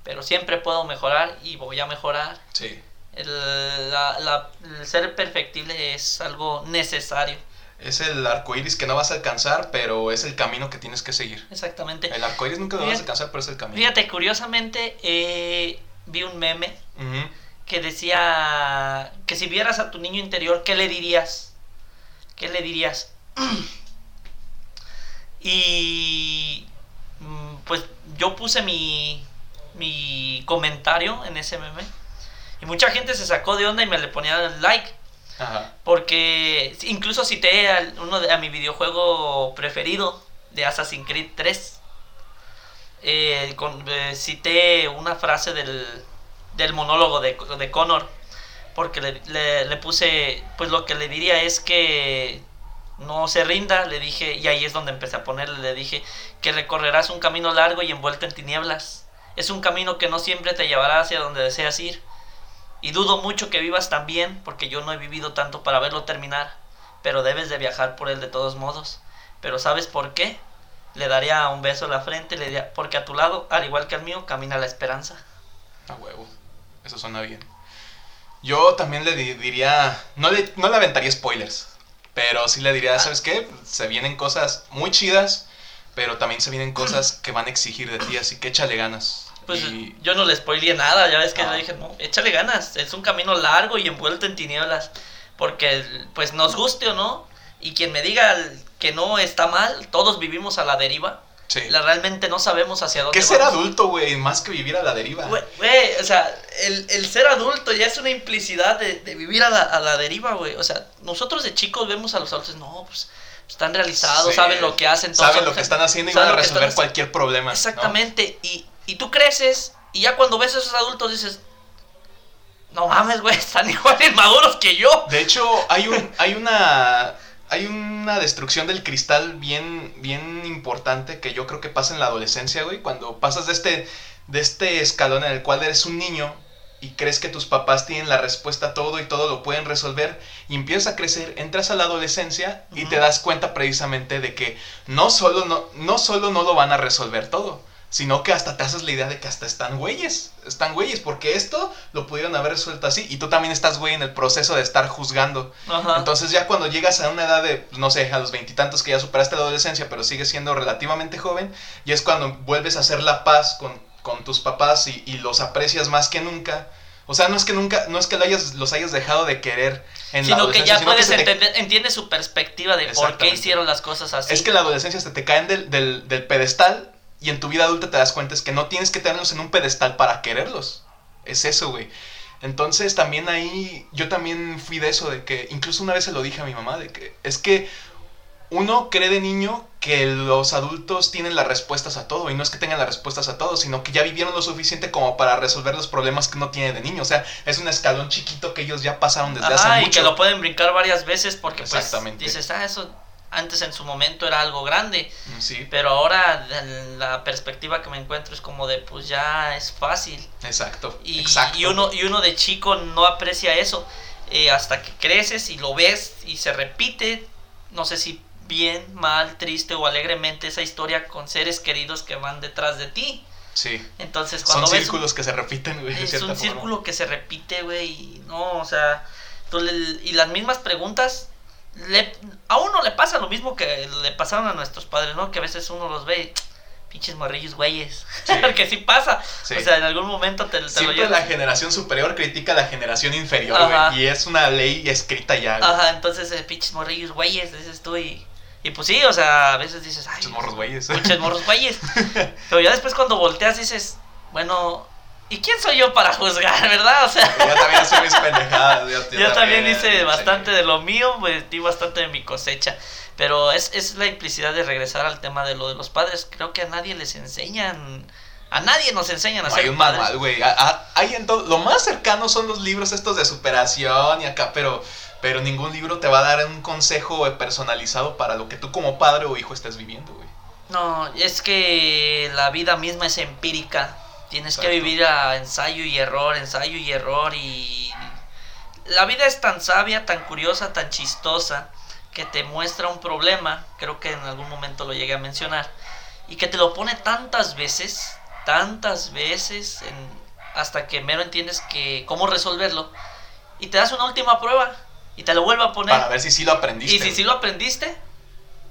Pero siempre puedo mejorar y voy a mejorar. Sí. El, la- la- el ser perfectible es algo necesario. Es el arco iris que no vas a alcanzar, pero es el camino que tienes que seguir. Exactamente. El arco iris nunca lo vas a alcanzar, pero es el camino. Fíjate, curiosamente, eh, vi un meme que decía que si vieras a tu niño interior, ¿qué le dirías? ¿Qué le dirías? y mm, pues yo puse mi, mi comentario en ese meme y mucha gente se sacó de onda y me le ponía like. Porque incluso cité a, uno de, a mi videojuego preferido de Assassin's Creed 3. Eh, eh, cité una frase del, del monólogo de, de Connor. Porque le, le- le puse, pues lo que le diría es que no se rinda, le dije, y ahí es donde empecé a ponerle, le dije que recorrerás un camino largo y envuelto en tinieblas. Es un camino que no siempre te llevará hacia donde deseas ir. Y dudo mucho que vivas tan bien, porque yo no he vivido tanto para verlo terminar. Pero debes de viajar por él de todos modos. Pero ¿sabes por qué? Le daría un beso en la frente, le diría, porque a tu lado, al igual que al mío, camina la esperanza. A huevo. Eso suena bien. Yo también le di- diría. No le, no le aventaría spoilers. Pero sí le diría, ¿sabes qué? Se vienen cosas muy chidas. Pero también se vienen cosas que van a exigir de ti. Así que échale ganas. Pues Y- yo no le spoileé nada, ya ves que No. le dije, no, échale ganas, es un camino largo y envuelto en tinieblas. Porque, pues nos guste o no, y quien me diga que no está mal, todos vivimos a la deriva. sí. La, realmente no sabemos hacia dónde ¿Qué ser vamos. adulto, güey? Más que vivir a la deriva. Güey, o sea, el, el ser adulto ya es una implicidad de, de vivir a la, a la deriva, güey. O sea, nosotros de chicos vemos a los adultos, no, pues están realizados, Sí. saben lo que hacen. todos Saben lo que están haciendo y van a resolver cualquier problema. ¿no? Exactamente, y, y tú creces y ya cuando ves a esos adultos dices, no mames, güey, están igual de maduros que yo. De hecho, hay un, hay una, hay una destrucción del cristal bien, bien importante que yo creo que pasa en la adolescencia, güey. Cuando pasas de este, de este escalón en el cual eres un niño y crees que tus papás tienen la respuesta a todo y todo lo pueden resolver y empiezas a crecer, entras a la adolescencia y te das cuenta precisamente de que no solo no, no solo no lo van a resolver todo, sino que hasta te haces la idea de que hasta están güeyes, están güeyes, porque esto lo pudieron haber resuelto así y tú también estás güey en el proceso de estar juzgando. Ajá. Entonces ya cuando llegas a una edad de, pues, no sé, a los veintitantos que ya superaste la adolescencia, pero sigues siendo relativamente joven, y es cuando vuelves a hacer la paz con, con tus papás y, y los aprecias más que nunca. O sea, no es que nunca, no es que lo hayas, los hayas dejado de querer en la sino que adolescencia, ya sino que puedes te- entender, entiendes su perspectiva de por qué hicieron las cosas así. Es que en la adolescencia se te caen del, del, del pedestal y en tu vida adulta te das cuenta es que no tienes que tenerlos en un pedestal para quererlos. Es eso, güey. Entonces también ahí yo también fui de eso, de que incluso una vez se lo dije a mi mamá, de que es que uno cree de niño que los adultos tienen las respuestas a todo y no es que tengan las respuestas a todo, sino que ya vivieron lo suficiente como para resolver los problemas que uno tiene de niño. O sea, es un escalón chiquito que ellos ya pasaron desde hace y mucho. que lo pueden brincar varias veces porque pues dices, ah, eso antes en su momento era algo grande, Sí, pero ahora la perspectiva que me encuentro es como de pues ya es fácil. exacto. Y, exacto. y uno, y uno de chico no aprecia eso eh, hasta que creces y lo ves y se repite, no sé si bien, mal, triste o alegremente esa historia con seres queridos que van detrás de ti. Sí. Entonces Son cuando un- círculos que se repiten, güey. es un forma. círculo que se repite, güey, y no, o sea, y las mismas preguntas, le, a uno le pasa lo mismo que le pasaron a nuestros padres, ¿no? Que a veces uno los ve y, pinches morrillos güeyes, Sí. porque sí pasa, Sí. o sea, en algún momento te, te lo Siempre llevas. la generación superior critica a la generación inferior, güey. Y es una ley escrita ya, güey. Ajá, entonces, eh, pinches morrillos güeyes, dices tú, y, y pues sí, o sea, a veces dices, ay, Muchos morros güeyes. pinches morros güeyes, pero ya después cuando volteas dices, bueno, ¿y quién soy yo para juzgar, verdad? O sea... Yo también hace mis pendejadas. Yo, yo Yo también hice bastante de lo mío, pues di bastante de mi cosecha. Pero es, es la implicidad de regresar al tema de lo de los padres. Creo que a nadie les enseñan. A nadie nos enseñan a No, ser hay un padres. manual, güey. Hay en todo. Lo más cercano son los libros estos de superación y acá, pero, pero ningún libro te va a dar un consejo personalizado para lo que tú como padre o hijo estés viviendo, güey. No, es que la vida misma es empírica. Tienes que vivir a ensayo y error, ensayo y error. Y la vida es tan sabia, tan curiosa, tan chistosa, que te muestra un problema. Creo que en algún momento lo llegué a mencionar. Y que te lo pone tantas veces, tantas veces, en- hasta que mero entiendes que cómo resolverlo. Y te das una última prueba. Y te lo vuelve a poner. Para ver si sí lo aprendiste. y si sí lo aprendiste,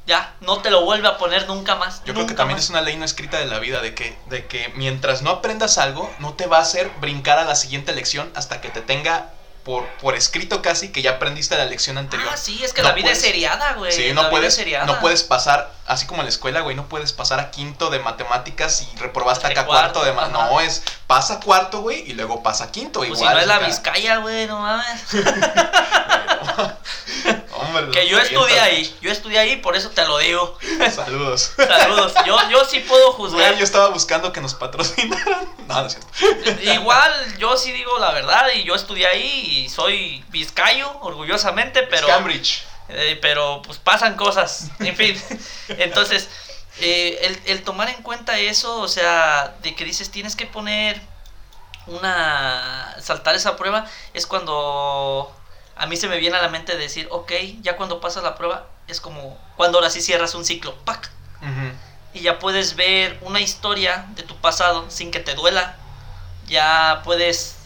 ya, no te lo vuelve a poner nunca más. Yo creo que también más. es una ley no escrita de la vida de que, de que mientras no aprendas algo, no te va a hacer brincar a la siguiente lección hasta que te tenga por, por escrito casi que ya aprendiste la lección anterior. Ah, sí, es que No la vida puedes- es seriada, güey. Sí, no puedes, no puedes pasar, así como en la escuela, güey, no puedes pasar a quinto de matemáticas y reprobaste acá cuarto, cuarto de ajá. No, es pasa cuarto, güey, y luego pasa quinto, Pues si igual. no es la acá. Vizcaya, güey, no mames. Hombre, Que yo estudié ahí, yo estudié ahí, por eso te lo digo. Saludos. Saludos. Yo, yo sí puedo juzgar. Güey, yo estaba buscando que nos patrocinaran. No, no es cierto. Igual, yo sí digo la verdad y yo estudié ahí y soy vizcayo, orgullosamente, pero... Cambridge. Eh, pero pues pasan cosas, en fin. Entonces, eh, el, el tomar en cuenta eso, o sea, de que dices tienes que poner una... saltar esa prueba, es cuando a mí se me viene a la mente decir, ok, ya cuando pasas la prueba, es como cuando ahora sí cierras un ciclo, ¡pac! Y ya puedes ver una historia de tu pasado sin que te duela. Ya puedes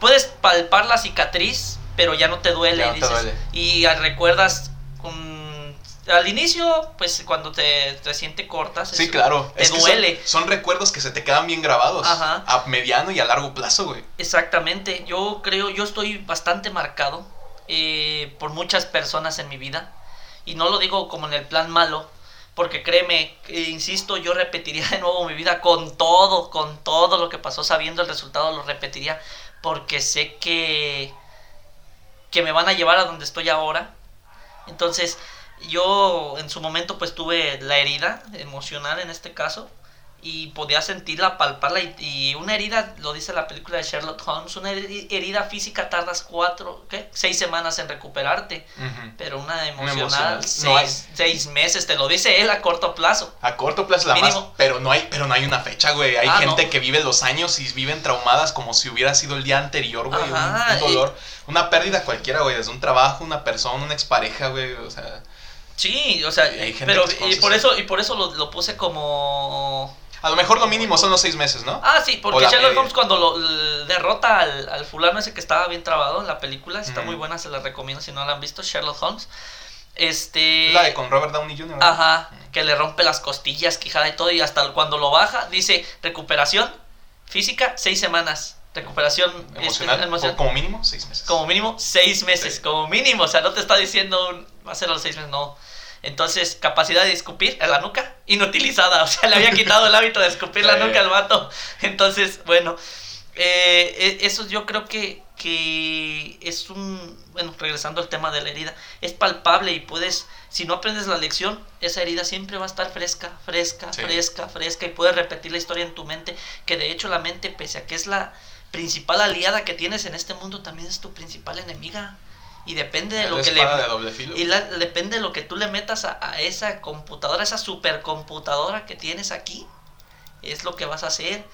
puedes palpar la cicatriz, pero ya no te duele. Ya y, no te dices- duele. y recuerdas al inicio, pues cuando te, te siente cortas, Sí, claro. te Es duele. Son, son recuerdos que se te quedan bien grabados. Ajá. A mediano y a largo plazo, güey. Exactamente, yo creo, yo estoy bastante marcado eh, por muchas personas en mi vida y no lo digo como en el plan malo, porque créeme, insisto, yo repetiría de nuevo mi vida con todo, con todo lo que pasó, sabiendo el resultado, lo repetiría, porque sé que, que me van a llevar a donde estoy ahora. Entonces, yo en su momento pues tuve la herida emocional en este caso y podía sentirla, palparla y, y una herida, lo dice la película de Sherlock Holmes, una heri- herida física tardas cuatro, ¿qué? Seis semanas en recuperarte, pero una emocional, emocional, seis, no hay. seis meses, te lo dice él a corto plazo. A corto plazo la más, Mínimo. pero no hay, pero no hay una fecha, güey. Hay Ah, gente no. que vive los años y viven traumadas como si hubiera sido el día anterior, güey. Un, Ajá, un dolor, una pérdida cualquiera, güey. Desde un trabajo, una persona, una expareja, güey. O sea, Sí, o sea, hay gente pero y por eso y por eso lo, lo puse como a lo mejor lo mínimo son los seis meses, ¿no? Ah, sí, porque Sherlock media. Holmes cuando lo derrota al, al fulano ese que estaba bien trabado en la película, está muy buena, se la recomiendo si no la han visto, Sherlock Holmes. Este La de con Robert Downey Jr. Ajá, que le rompe las costillas, quijada y todo, y hasta cuando lo baja, dice recuperación física, seis semanas. Recuperación este, Emocional, como mínimo seis meses. como mínimo seis meses, Sí. como mínimo, o sea, no te está diciendo un- va a ser a los seis meses, no. Entonces, capacidad de escupir en la nuca, inutilizada, o sea, le había quitado el hábito de escupir la nuca al vato. Entonces, bueno, eh, e- eso yo creo que, que es un, bueno, regresando al tema de la herida, es palpable y puedes, si no aprendes la lección, esa herida siempre va a estar fresca, fresca, Sí. fresca, fresca y puedes repetir la historia en tu mente, que de hecho la mente, pese a que es la principal aliada que tienes en este mundo, también es tu principal enemiga. Y depende de lo que le... de. Y la- depende de lo que tú le metas a, a esa computadora, esa supercomputadora que tienes aquí, es lo que vas a hacer.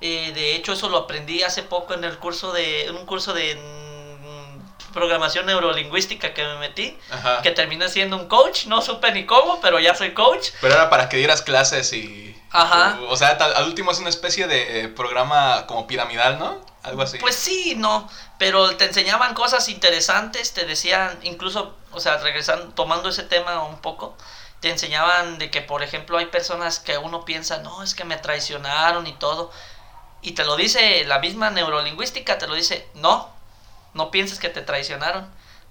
Eh, de hecho, eso lo aprendí hace poco en el curso de, en un curso de mm, programación neurolingüística que me metí, Ajá. que terminé siendo un coach, no supe ni cómo, pero ya soy coach. Pero era para que dieras clases y... Ajá. O sea, tal- al último es una especie de eh, programa como piramidal, ¿no? Algo así. Pues sí, no, pero te enseñaban cosas interesantes, te decían, incluso, o sea, regresando, tomando ese tema un poco, te enseñaban de que, por ejemplo, hay personas que uno piensa, no, es que me traicionaron y todo, y te lo dice la misma neurolingüística, te lo dice, no, no pienses que te traicionaron.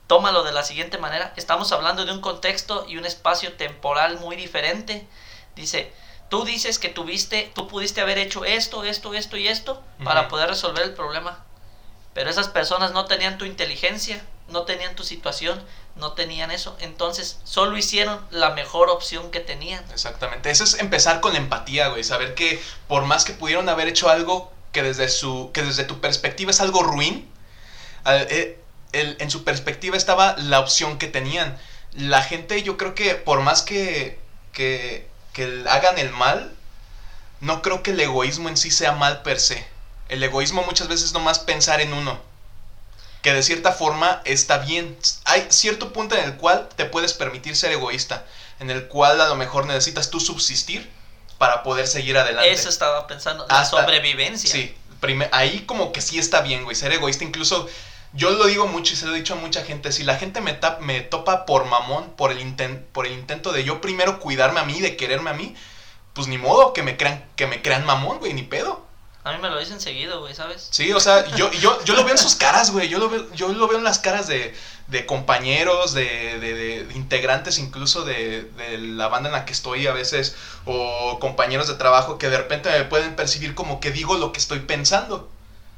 Tómalo de la siguiente manera. Estamos hablando de un contexto y un espacio temporal muy diferente. Dice, tú dices que tuviste, tú pudiste haber hecho esto, esto, esto y esto para poder resolver el problema. Pero esas personas no tenían tu inteligencia, no tenían tu situación, no tenían eso. Entonces, solo hicieron la mejor opción que tenían. Exactamente. Eso es empezar con la empatía, güey. Saber que por más que pudieron haber hecho algo que desde su que desde tu perspectiva es algo ruin, eh, el- en su perspectiva estaba la opción que tenían. La gente, yo creo que por más que, que, que hagan el mal, no creo que el egoísmo en sí sea mal per se. El egoísmo muchas veces es nomás pensar en uno. Que de cierta forma está bien. Hay cierto punto en el cual te puedes permitir ser egoísta. En el cual a lo mejor necesitas tú subsistir para poder seguir adelante. Eso estaba pensando, la Hasta- sobrevivencia. Sí, ahí como que sí está bien, güey, ser egoísta. Incluso yo lo digo mucho y se lo he dicho a mucha gente. Si la gente me, tap- me topa por mamón, por el, inten- por el intento de yo primero cuidarme a mí, de quererme a mí, pues ni modo que me crean, que me crean mamón, güey, ni pedo. A mí me lo dicen seguido, güey, ¿sabes? Sí, o sea, yo, yo, yo lo veo en sus caras, güey. Yo lo veo, yo lo veo en las caras de, de compañeros, de, de- de- de integrantes incluso de, de la banda en la que estoy a veces, o compañeros de trabajo que de repente me pueden percibir como que digo lo que estoy pensando.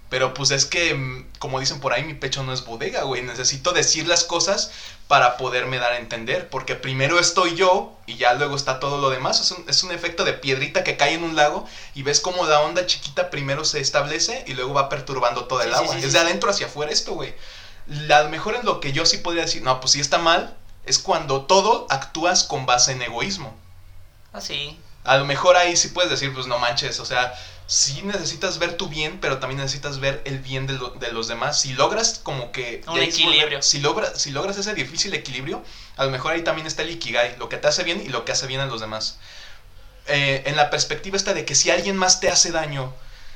Pero pues es que, mm, como dicen por ahí, mi pecho no es bodega, güey. Necesito decir las cosas para poderme dar a entender. Porque primero estoy yo y ya luego está todo lo demás. Es un, es un efecto de piedrita que cae en un lago y ves cómo la onda chiquita primero se establece y luego va perturbando todo el Sí, sí, agua. sí, es de adentro hacia afuera esto, güey. A lo mejor en lo que yo sí podría decir, no, pues sí está mal, es cuando todo actúas con base en egoísmo. Así. A lo mejor ahí sí puedes decir, pues no manches, o sea, sí necesitas ver tu bien, pero también necesitas ver el bien de, lo- de los demás. Si logras como que... Un equilibrio. si, logra, si logras ese difícil equilibrio, a lo mejor ahí también está el ikigai, lo que te hace bien y lo que hace bien a los demás. Eh, en la perspectiva esta de que si alguien más te hace daño,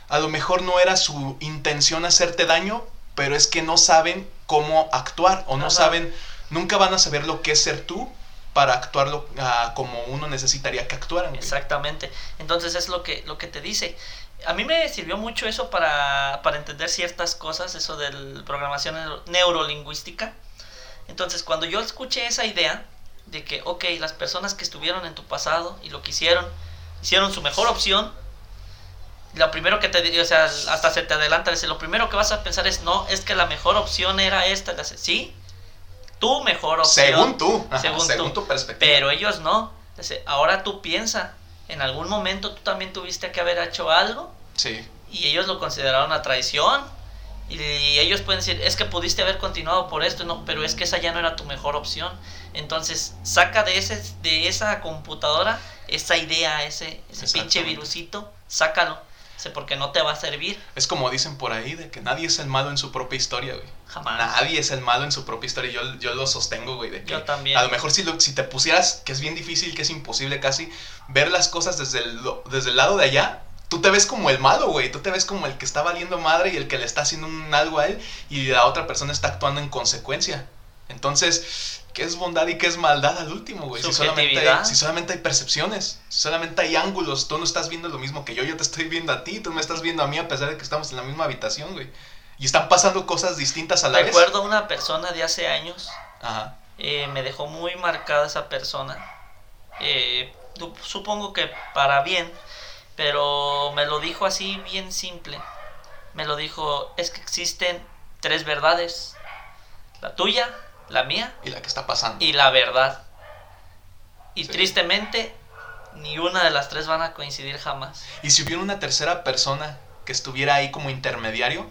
a lo mejor no era su intención hacerte daño, pero es que no saben cómo actuar o no Ajá. saben, nunca van a saber lo que es ser tú para actuarlo ah, como uno necesitaría que actuaran. Exactamente. Entonces es lo que, lo que te dice. A mí me sirvió mucho eso para, para entender ciertas cosas, eso de programación neuro- neurolingüística. Entonces cuando yo escuché esa idea de que, ok, las personas que estuvieron en tu pasado y lo que hicieron, hicieron su mejor opción, lo primero que te, o sea, hasta se te adelanta, dice, lo primero que vas a pensar es, no, es que la mejor opción era esta, sí, tu mejor opción. Según tú, según según, tú. tu perspectiva. Pero ellos no. Ahora tú piensa en algún momento tú también tuviste que haber hecho algo Sí. y ellos lo consideraron una traición. Y ellos pueden decir, es que pudiste haber continuado por esto, no, pero es que esa ya no era tu mejor opción. Entonces, saca de, ese, de esa computadora esa idea, ese, ese pinche virusito, sácalo. Porque no te va a servir Es como dicen por ahí, de que nadie es el malo en su propia historia, güey. jamás. Nadie es el malo en su propia historia. Yo, yo lo sostengo, güey. De que Yo también. A lo mejor si, lo- si te pusieras, que es bien difícil, que es imposible casi, ver las cosas desde el, desde el lado de allá, tú te ves como el malo, güey. Tú te ves como el que está valiendo madre y el que le está haciendo un algo a él y la otra persona está actuando en consecuencia. Entonces, ¿qué es bondad y qué es maldad al último, güey? Si solamente, hay, si solamente hay percepciones, si solamente hay ángulos, tú no estás viendo lo mismo que yo, yo te estoy viendo a ti, tú me estás viendo a mí a pesar de que estamos en la misma habitación, güey. Y están pasando cosas distintas a la vez. Recuerdo una persona de hace años, Ajá. eh, me dejó muy marcada esa persona. Eh, supongo que para bien, pero me lo dijo así bien simple. Me lo dijo, es que existen tres verdades. La tuya, la mía Y la que está pasando. y la verdad. Y Sí. tristemente, ni una de las tres van a coincidir jamás. Y si hubiera una tercera persona que estuviera ahí como intermediario,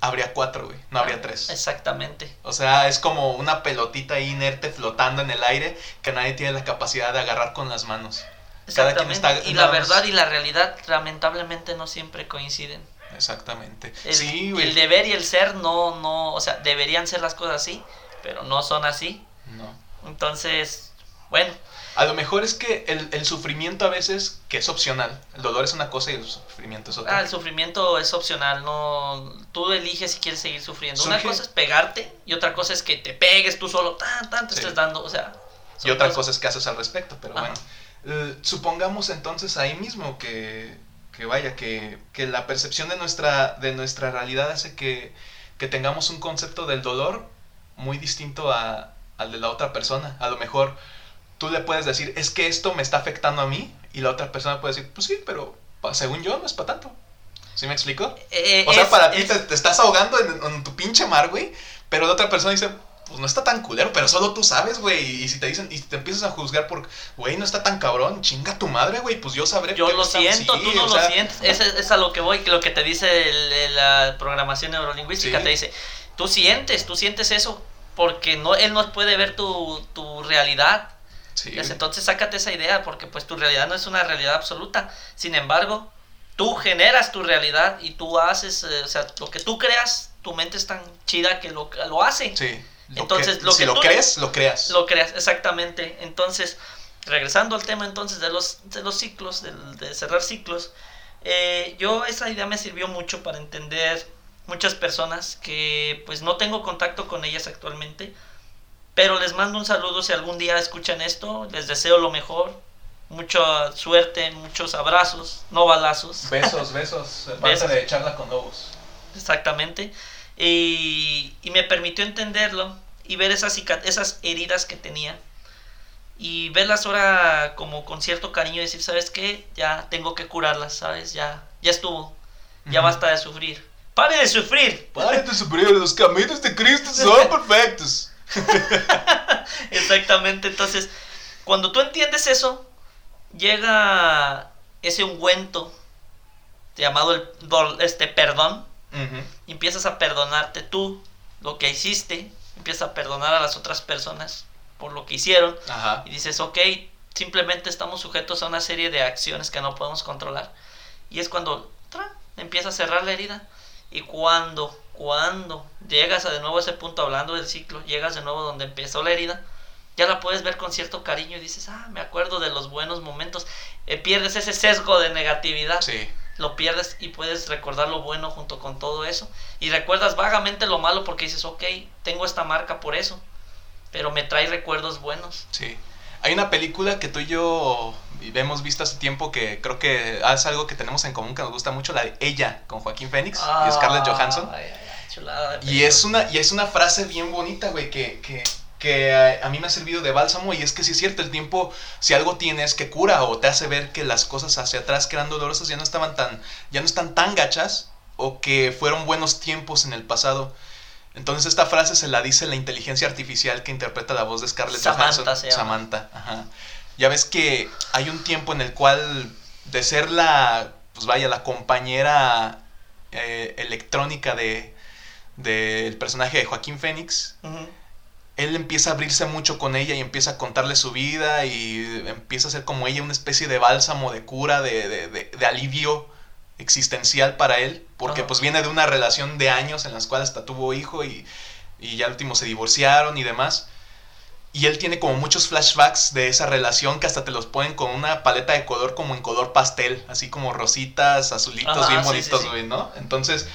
habría cuatro, güey. No habría tres. Exactamente. O sea, es como una pelotita ahí inerte flotando en el aire que nadie tiene la capacidad de agarrar con las manos. Cada quien está y la más- verdad y la realidad lamentablemente no siempre coinciden. Exactamente. El, sí, güey. el deber y el ser no, no, o sea, deberían ser las cosas así, pero no son así. No. Entonces, bueno, A lo mejor es que el, el sufrimiento a veces, que es opcional, el dolor es una cosa y el sufrimiento es otra. ah, el sufrimiento es opcional, no, tú eliges si quieres seguir sufriendo. Una cosa es pegarte y otra cosa es que te pegues tú solo, tan, tan, te Sí. estés dando, o sea. y otra cosas- cosa es que haces al respecto, pero Ajá. bueno. Eh, supongamos entonces ahí mismo que, que vaya, que, que la percepción de nuestra, de nuestra realidad hace que, que tengamos un concepto del dolor muy distinto a, al de la otra persona. A lo mejor tú le puedes decir, es que esto me está afectando a mí, y la otra persona puede decir, pues sí, pero según yo no es para tanto. ¿Sí me explico? Eh, O sea, es- para ti es- te, te estás ahogando en, en tu pinche mar, güey. Pero la otra persona dice, pues no está tan culero, pero solo tú sabes, güey. Y si te dicen, y te empiezas a juzgar por, güey, no está tan cabrón, chinga tu madre, güey, pues yo sabré. Yo lo siento, sí, tú no lo sea, sientes. Es, es a lo que voy, que lo que te dice el- la programación neurolingüística. Sí. Te dice, tú sientes, tú sientes eso porque no, él no puede ver tu, tu realidad. Sí, así, Entonces sácate esa idea porque pues tu realidad no es una realidad absoluta. Sin embargo, tú generas tu realidad y tú haces, eh, o sea, lo que tú creas, tu mente es tan chida que lo, lo hace. sí. Lo Entonces, que- lo si que lo tú- crees, lo creas. Lo creas, exactamente. Entonces, regresando al tema entonces de los, de los ciclos, de, cerrar ciclos, eh, yo esa idea me sirvió mucho para entender muchas personas que pues no tengo contacto con ellas actualmente, pero les mando un saludo si algún día escuchan esto, les deseo lo mejor, mucha suerte, muchos abrazos, no balazos. Besos, besos. Besos. de charla con lobos. Exactamente. Y, y me permitió entenderlo y ver esas, esas heridas que tenía. Y verlas ahora como con cierto cariño y decir, ¿sabes qué? Ya tengo que curarlas, ¿sabes? Ya, ya estuvo. Ya basta de sufrir. ¡Pare de sufrir! Paren de sufrir, los caminos de Cristo son perfectos. Exactamente. Entonces, cuando tú entiendes eso, llega ese ungüento llamado el este perdón. Y empiezas a perdonarte tú lo que hiciste, empiezas a perdonar a las otras personas por lo que hicieron Ajá. y dices, ok, simplemente estamos sujetos a una serie de acciones que no podemos controlar. Y es cuando ¡tra! empieza a cerrar la herida. Y cuando, cuando llegas a de nuevo a ese punto hablando del ciclo, llegas de nuevo donde empezó la herida, ya la puedes ver con cierto cariño y dices, ah, me acuerdo de los buenos momentos. Eh, pierdes ese sesgo de negatividad Sí. lo pierdes y puedes recordar lo bueno junto con todo eso. Y recuerdas vagamente lo malo porque dices, ok, tengo esta marca por eso, pero me trae recuerdos buenos. Sí. Hay una película que tú y yo hemos visto hace tiempo que creo que es algo que tenemos en común que nos gusta mucho, la de Ella con Joaquín Phoenix y Scarlett Johansson. Ay, ay, chulada Y es una, y es una frase bien bonita, güey, que, que, que a, a mí me ha servido de bálsamo y es que si es cierto, el tiempo, si algo tienes que cura o te hace ver que las cosas hacia atrás que eran dolorosas ya no estaban tan, ya no están tan gachas o que fueron buenos tiempos en el pasado. Entonces esta frase se la dice la inteligencia artificial que interpreta la voz de Scarlett Samantha Johansson. se llama. Samantha, ajá. Ya ves que hay un tiempo en el cual de ser la, pues vaya, la compañera eh, electrónica de del personaje de Joaquín Fénix, él empieza a abrirse mucho con ella y empieza a contarle su vida y empieza a ser como ella una especie de bálsamo, de cura, de, de, de, alivio existencial para él, porque pues viene de una relación de años en las cuales hasta tuvo hijo y, y ya al último se divorciaron y demás. Y él tiene como muchos flashbacks de esa relación que hasta te los ponen con una paleta de color como en color pastel, así como rositas, azulitos, bien bonitos, güey, ¿no? Entonces,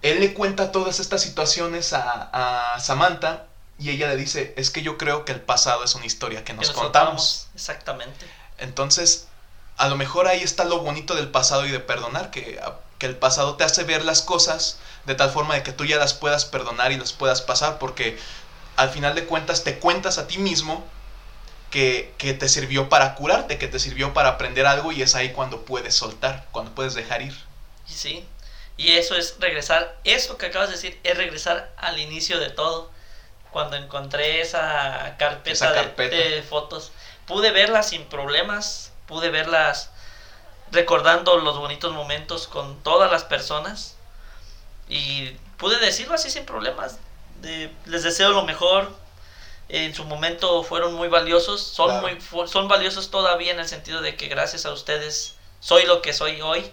él le cuenta todas estas situaciones a, a, Samantha y ella le dice, es que yo creo que el pasado es una historia que nos, contamos. Exactamente. Entonces, a lo mejor ahí está lo bonito del pasado y de perdonar, que, que el pasado te hace ver las cosas de tal forma de que tú ya las puedas perdonar y las puedas pasar, porque al final de cuentas te cuentas a ti mismo que, te sirvió para curarte, que te sirvió para aprender algo y es ahí cuando puedes soltar, cuando puedes dejar ir. Sí, y eso es regresar, eso que acabas de decir es regresar al inicio de todo. Cuando encontré esa carpeta, De, fotos, pude verlas sin problemas, pude verlas recordando los bonitos momentos con todas las personas y pude decirlo así sin problemas les deseo lo mejor. En su momento fueron muy valiosos, son, muy, son valiosos todavía en el sentido de que gracias a ustedes soy lo que soy hoy.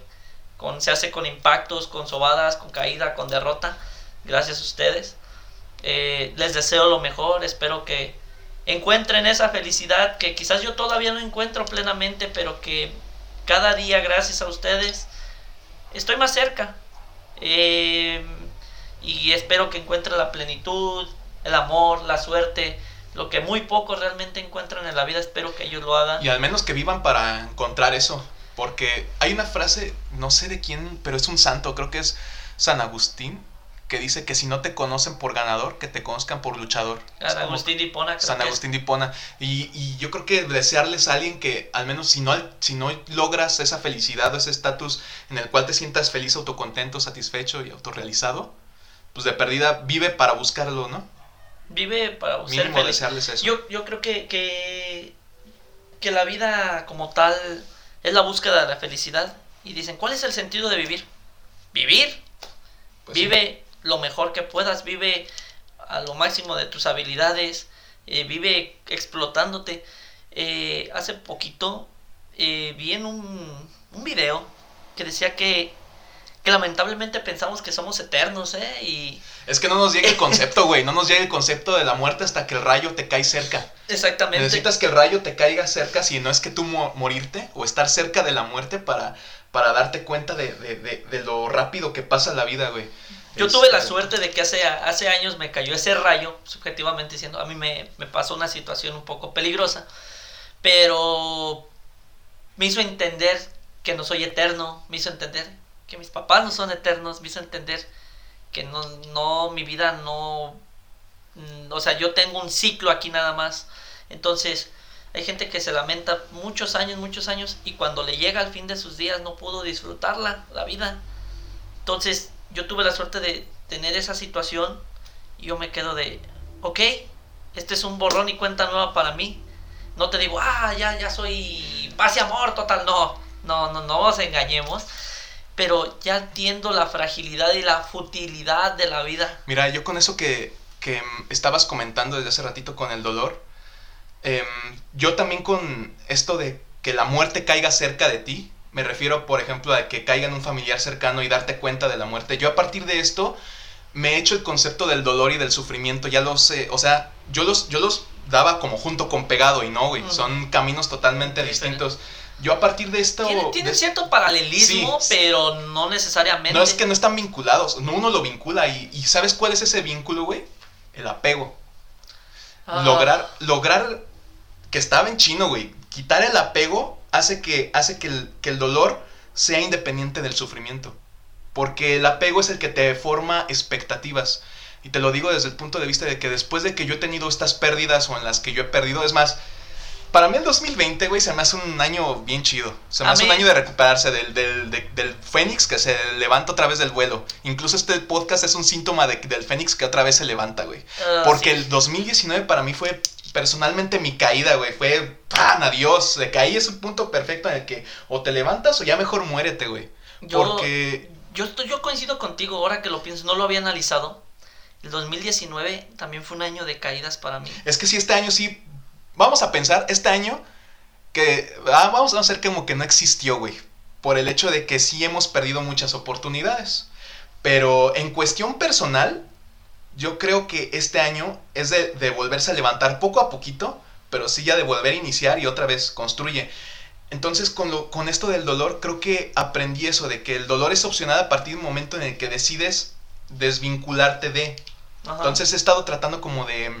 Con, se hace con impactos, con sobadas, con caída, con derrota. Gracias a ustedes. Eh, les deseo lo mejor, espero que encuentren esa felicidad que quizás yo todavía no encuentro plenamente, pero que cada día gracias a ustedes estoy más cerca. Eh, y espero que encuentren la plenitud, el amor, la suerte, lo que muy pocos realmente encuentran en la vida, espero que ellos lo hagan. Y al menos que vivan para encontrar eso, porque hay una frase, no sé de quién, pero es un santo, creo que es San Agustín, que dice que si no te conocen por ganador, que te conozcan por luchador. San Agustín de Hipona. San Agustín de Hipona. Y, y, yo creo que desearles a alguien que al menos si no, si no logras esa felicidad o ese estatus en el cual te sientas feliz, autocontento, satisfecho y autorrealizado, pues de perdida vive para buscarlo, ¿no? Vive para ser feliz. Eso. Yo, yo creo que, que, que la vida como tal es la búsqueda de la felicidad. Y dicen, ¿cuál es el sentido de vivir? Vivir. Pues vive lo mejor que puedas, vive a lo máximo de tus habilidades, eh, vive explotándote. Eh, hace poquito eh, vi en un, un video que decía que que lamentablemente pensamos que somos eternos, ¿eh? Y... Es que no nos llega el concepto, güey, no nos llega el concepto de la muerte hasta que el rayo te cae cerca. Exactamente. Necesitas que el rayo te caiga cerca, si no es que tú morirte o estar cerca de la muerte para, para darte cuenta de, de, de, lo rápido que pasa la vida, güey. Yo tuve la este, suerte de que hace, hace años me cayó ese rayo, subjetivamente diciendo, a mí me, me pasó una situación un poco peligrosa, pero me hizo entender que no soy eterno, me hizo entender que mis papás no son eternos, me hizo entender que no, no, mi vida no, mm, o sea, yo tengo un ciclo aquí nada más. Entonces, hay gente que se lamenta muchos años, muchos años, y cuando le llega al fin de sus días no pudo disfrutarla, la vida. Entonces, yo tuve la suerte de tener esa situación y yo me quedo de, ok, este es un borrón y cuenta nueva para mí. No te digo, ah, ya, ya soy paz y amor total, no, no, no, no nos engañemos pero ya entiendo la fragilidad y la futilidad de la vida. Mira, yo con eso que, que estabas comentando desde hace ratito con el dolor, em, yo también con esto de que la muerte caiga cerca de ti, me refiero, por ejemplo, a que caiga en un familiar cercano y darte cuenta de la muerte. Yo a partir de esto me he hecho el concepto del dolor y del sufrimiento, ya lo sé, o sea, yo los, yo los daba como junto con pegado y no, güey, son caminos totalmente distintos. Yo a partir de esto... Tiene, cierto paralelismo, pero no necesariamente. No es que no están vinculados, no uno lo vincula y, y ¿sabes cuál es ese vínculo, güey? El apego. Ah. Lograr, lograr que estaba en chino, güey. Quitar el apego hace que, hace que el, que el dolor sea independiente del sufrimiento. Porque el apego es el que te forma expectativas. Y te lo digo desde el punto de vista de que después de que yo he tenido estas pérdidas o en las que yo he perdido, es más, Para mí el 2020, güey, se me hace un año bien chido. Se me A hace un año de recuperarse del, del, de- del Fénix que se levanta otra vez del vuelo. Incluso este podcast es un síntoma de- del Fénix que otra vez se levanta, güey. Ah, Porque sí. el 2019 para mí fue personalmente mi caída, güey. Fue, ¡pam! Adiós. De caí es un punto perfecto en el que o te levantas o ya mejor muérete, güey. Yo- Porque Yo, estoy, yo coincido contigo, ahora que lo pienso, no lo había analizado. El 2019 también fue un año de caídas para mí. es que si este año sí. Vamos a pensar, este año que. ah, vamos a hacer como que no existió, güey. Por el hecho de que sí hemos perdido muchas oportunidades. Pero en cuestión personal, yo creo que este año es de, de volverse a levantar poco a poquito, pero sí ya de volver a iniciar y otra vez construye. Entonces, con, lo, con esto del dolor, creo que aprendí eso, de que el dolor es opcional a partir del momento en el que decides desvincularte de. Ajá. Entonces he estado tratando como de,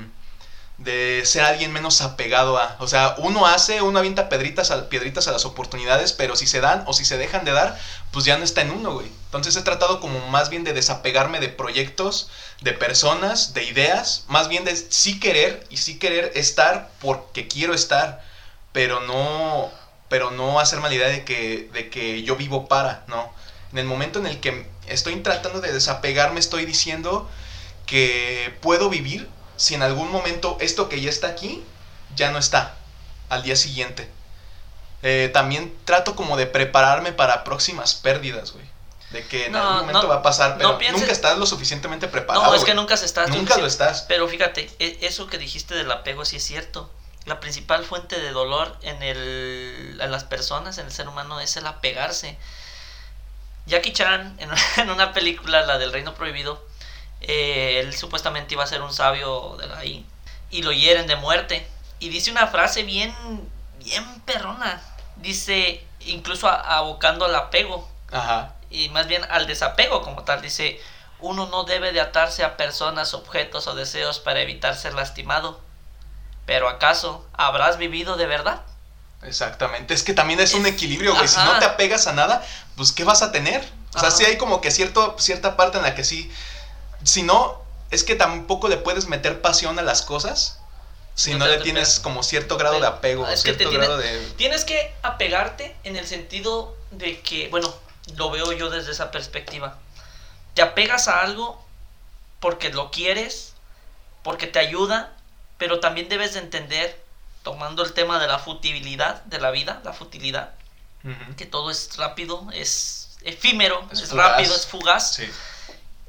de ser alguien menos apegado a. O sea, uno hace, uno avienta piedritas a, piedritas a las oportunidades, pero si se dan o si se dejan de dar, pues ya no está en uno, güey. Entonces he tratado como más bien de desapegarme de proyectos, de personas, de ideas, más bien de sí querer y sí querer estar porque quiero estar, pero no, pero no hacer mala idea de que, de que yo vivo para, ¿no? En el momento en el que estoy tratando de desapegarme, estoy diciendo que puedo vivir si en algún momento esto que ya está aquí ya no está al día siguiente. Eh, también trato como de prepararme para próximas pérdidas, güey. De que en No, algún momento no, va a pasar, pero no pienses- nunca estás lo suficientemente preparado. no, es que nunca se está. Nunca lo estás. Pero fíjate, e- eso que dijiste del apego sí es cierto. La principal fuente de dolor en, el, en las personas, en el ser humano, es el apegarse. Jackie Chan, en, en una película, la del Reino Prohibido, eh, él supuestamente iba a ser un sabio de ahí y lo hieren de muerte. Y dice una frase bien, bien perrona. Dice, incluso a- abocando al apego Ajá. y más bien al desapego como tal. Dice, uno no debe de atarse a personas, objetos o deseos para evitar ser lastimado. Pero ¿acaso habrás vivido de verdad? Exactamente. Es que también es un equilibrio, güey. Si no te apegas a nada, pues ¿qué vas a tener? O sea, Ajá. sí hay como que cierto, cierta parte en la que sí. Si no, es que tampoco le puedes meter pasión a las cosas. Si No le tienes como cierto grado de apego, Es cierto grado de. Tienes que apegarte en el sentido de que, bueno, lo veo yo desde esa perspectiva. Te apegas a algo porque lo quieres, porque te ayuda, pero también debes de entender, tomando el tema de la futilidad de la vida, la futilidad, que todo es rápido, es efímero, Es es, rápido, es fugaz. Sí.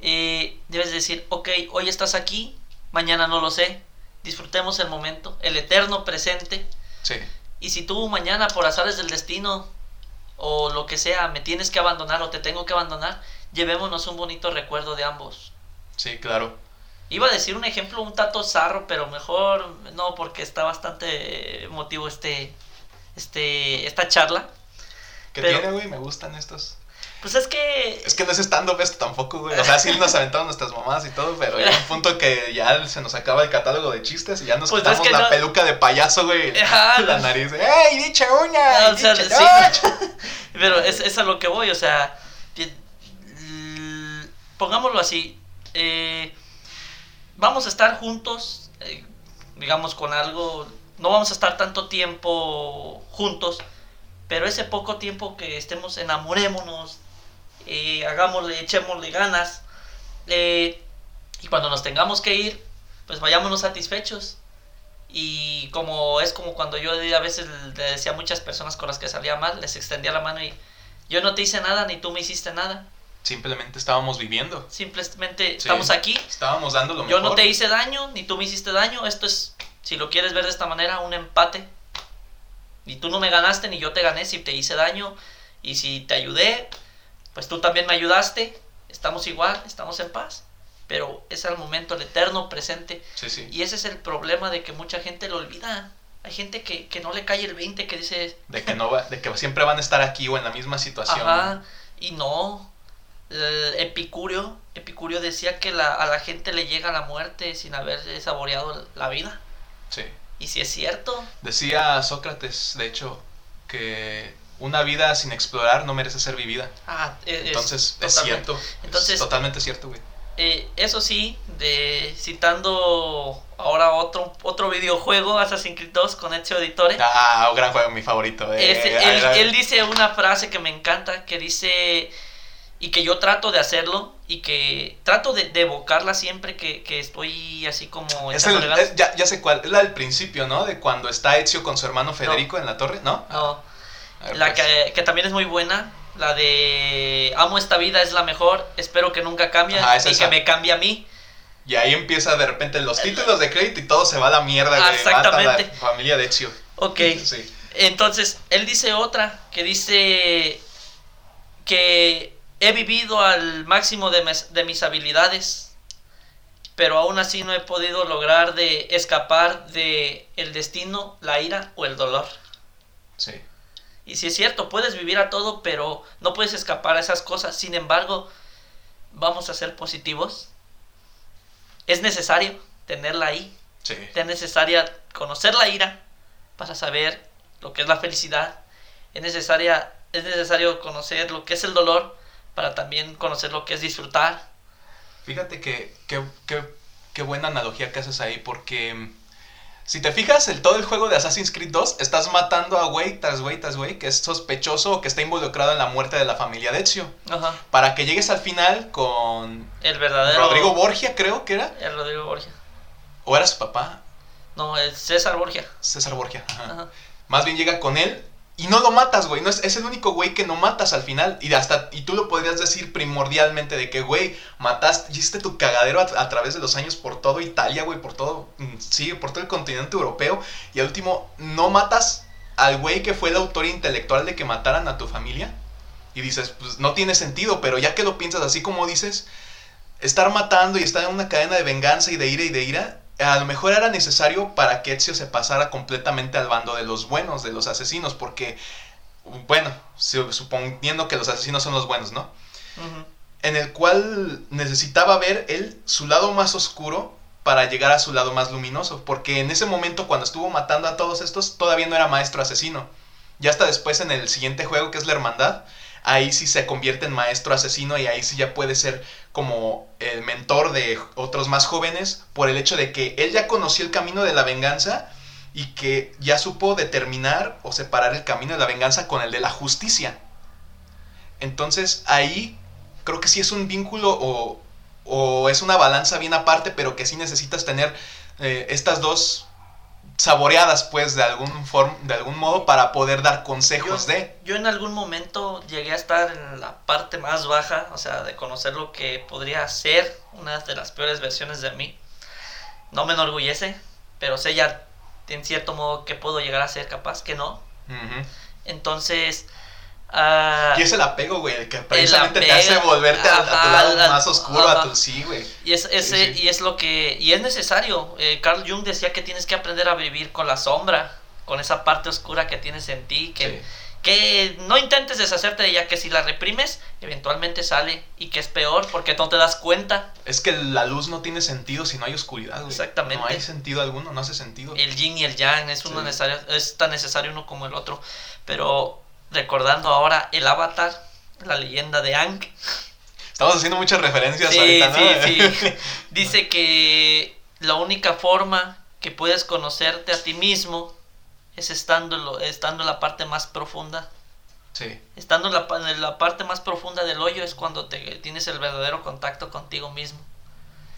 Eh, debes decir, ok, hoy estás aquí, mañana no lo sé, disfrutemos el momento, el eterno presente. Sí. Y si tú mañana por azares del destino o lo que sea me tienes que abandonar o te tengo que abandonar, llevémonos un bonito recuerdo de ambos. Sí, claro. Iba a decir un ejemplo un tato zarro, pero mejor no porque está bastante emotivo este este esta charla. ¿Qué Pero- tiene, güey? Me gustan estos. Pues es que Es que no es stand-up esto tampoco, güey. O sea, sí nos aventamos nuestras mamás y todo, pero ya un punto que ya se nos acaba el catálogo de chistes y ya nos Pues quitamos es que la no- peluca de payaso, güey. Ajá, la no. nariz. ¡Ey, dicha uña! o sea, dicha sí. Pero es, es a lo que voy, o sea, pongámoslo así, eh, vamos a estar juntos, eh, digamos con algo, no vamos a estar tanto tiempo juntos, pero ese poco tiempo que estemos, enamorémonos, eh, hagámosle, echémosle ganas, eh, y cuando nos tengamos que ir, pues vayámonos satisfechos. Y como es como cuando yo a veces le decía a muchas personas con las que salía mal, les extendía la mano y yo no te hice nada ni tú me hiciste nada. Simplemente estábamos viviendo. Simplemente Sí. estamos aquí. Estábamos dando lo Yo mejor. no te hice daño ni tú me hiciste daño. Esto es, si lo quieres ver de esta manera, un empate. Ni tú no me ganaste ni yo te gané si te hice daño. Y si te ayudé, pues tú también me ayudaste. Estamos igual, estamos en paz. Pero es al momento, el eterno presente. Sí, sí. Y ese es el problema de que mucha gente lo olvida. Hay gente que, que no le cae el 20, que dice, De que, no va, de que siempre van a estar aquí o en la misma situación. ajá, y no. El Epicurio, Epicurio decía que la- a la gente le llega la muerte sin haber saboreado la vida. Sí. Y si es cierto, Decía Sócrates, de hecho, que una vida sin explorar no merece ser vivida. ah, es- es Entonces, es cierto. Entonces- es totalmente cierto, güey. Eh, eso sí, de, citando ahora otro, otro videojuego, Assassin's Creed 2 con Ezio Auditore. Ah, un gran juego, mi favorito. eh. Este, él, él dice una frase que me encanta, que dice, y que yo trato de hacerlo, y que trato de, de evocarla siempre que, que estoy así como... es el- ya, ya sé cuál, es la del principio, ¿no? De cuando está Ezio con su hermano Federico en la torre, ¿no? No, ver, la pues. que, que también es muy buena, la de amo esta vida es la mejor, espero que nunca cambie Ajá, es y esa. que me cambie a mí. Y ahí empieza de repente los títulos de crédito y todo se va a la mierda, güey. Ah, exactamente. La familia de Ezio. Ok, Sí. entonces él dice otra, que dice que he vivido al máximo de mis, de mis habilidades, pero aún así no he podido lograr de escapar de el destino, la ira o el dolor. Sí. Y si es cierto, puedes vivir a todo, pero no puedes escapar a esas cosas. Sin embargo, vamos a ser positivos. Es necesario tenerla ahí. Sí. Es necesaria conocer la ira para saber lo que es la felicidad. Es necesaria es necesario conocer lo que es el dolor para también conocer lo que es disfrutar. Fíjate que, que, que- qué buena analogía que haces ahí, porque si te fijas, el, todo el juego de Assassin's Creed 2, estás matando a güey tras güey tras güey que es sospechoso o que está involucrado en la muerte de la familia de Ezio. Ajá. Para que llegues al final con El verdadero Rodrigo Borgia, creo que era, el Rodrigo Borgia. o era su papá, No, el César Borgia. César Borgia. ajá. Ajá. Más bien llega con él y no lo matas, güey. No es, es el único güey que no matas al final. Y hasta y tú lo podrías decir primordialmente de que, güey, mataste, hiciste tu cagadero a, a través de los años por todo Italia, güey, por todo, mm, sí, por todo el continente europeo. Y al último, no matas al güey que fue el autor intelectual de que mataran a tu familia. Y dices, pues no tiene sentido, pero ya que lo piensas así como dices, estar matando y estar en una cadena de venganza y de ira y de ira, a lo mejor era necesario para que Ezio se pasara completamente al bando de los buenos, de los asesinos, porque, bueno, su- suponiendo que los asesinos son los buenos, ¿no? En el cual necesitaba ver él su lado más oscuro para llegar a su lado más luminoso, porque en ese momento cuando estuvo matando a todos estos todavía no era maestro asesino. Ya hasta después en el siguiente juego que es la hermandad, ahí sí se convierte en maestro asesino y ahí sí ya puede ser como el mentor de otros más jóvenes por el hecho de que él ya conoció el camino de la venganza y que ya supo determinar o separar el camino de la venganza con el de la justicia. Entonces ahí creo que sí es un vínculo o, o es una balanza bien aparte, pero que sí necesitas tener eh, estas dos saboreadas pues de algún form, de algún modo para poder dar consejos Yo, de yo en algún momento llegué a estar en la parte más baja, o sea, de conocer lo que podría ser una de las peores versiones de mí. No me enorgullece, pero sé ya en cierto modo que puedo llegar a ser capaz, que no. Entonces, ah, Y es el apego, güey, el que precisamente te apego, hace volverte a, a tu lado más oscuro, a tu sí, güey. y es, ese, sí. y es lo que, y es necesario. Eh, Carl Jung decía que tienes que aprender a vivir con la sombra, con esa parte oscura que tienes en ti, que, Sí. que no intentes deshacerte de ella, que si la reprimes, eventualmente sale y que es peor porque no te das cuenta. Es que la luz no tiene sentido si no hay oscuridad, güey. Exactamente. No hay sentido alguno, no hace sentido. El yin y el yang es, uno necesario, es tan necesario uno como el otro. Pero recordando ahora el avatar, la leyenda de Aang, Estamos haciendo muchas referencias Sí, ahorita, ¿no? sí, sí. Dice que la única forma que puedes conocerte a ti mismo es estando, estando en la parte más profunda. sí. Estando en la, en la parte más profunda del hoyo es cuando te tienes el verdadero contacto contigo mismo.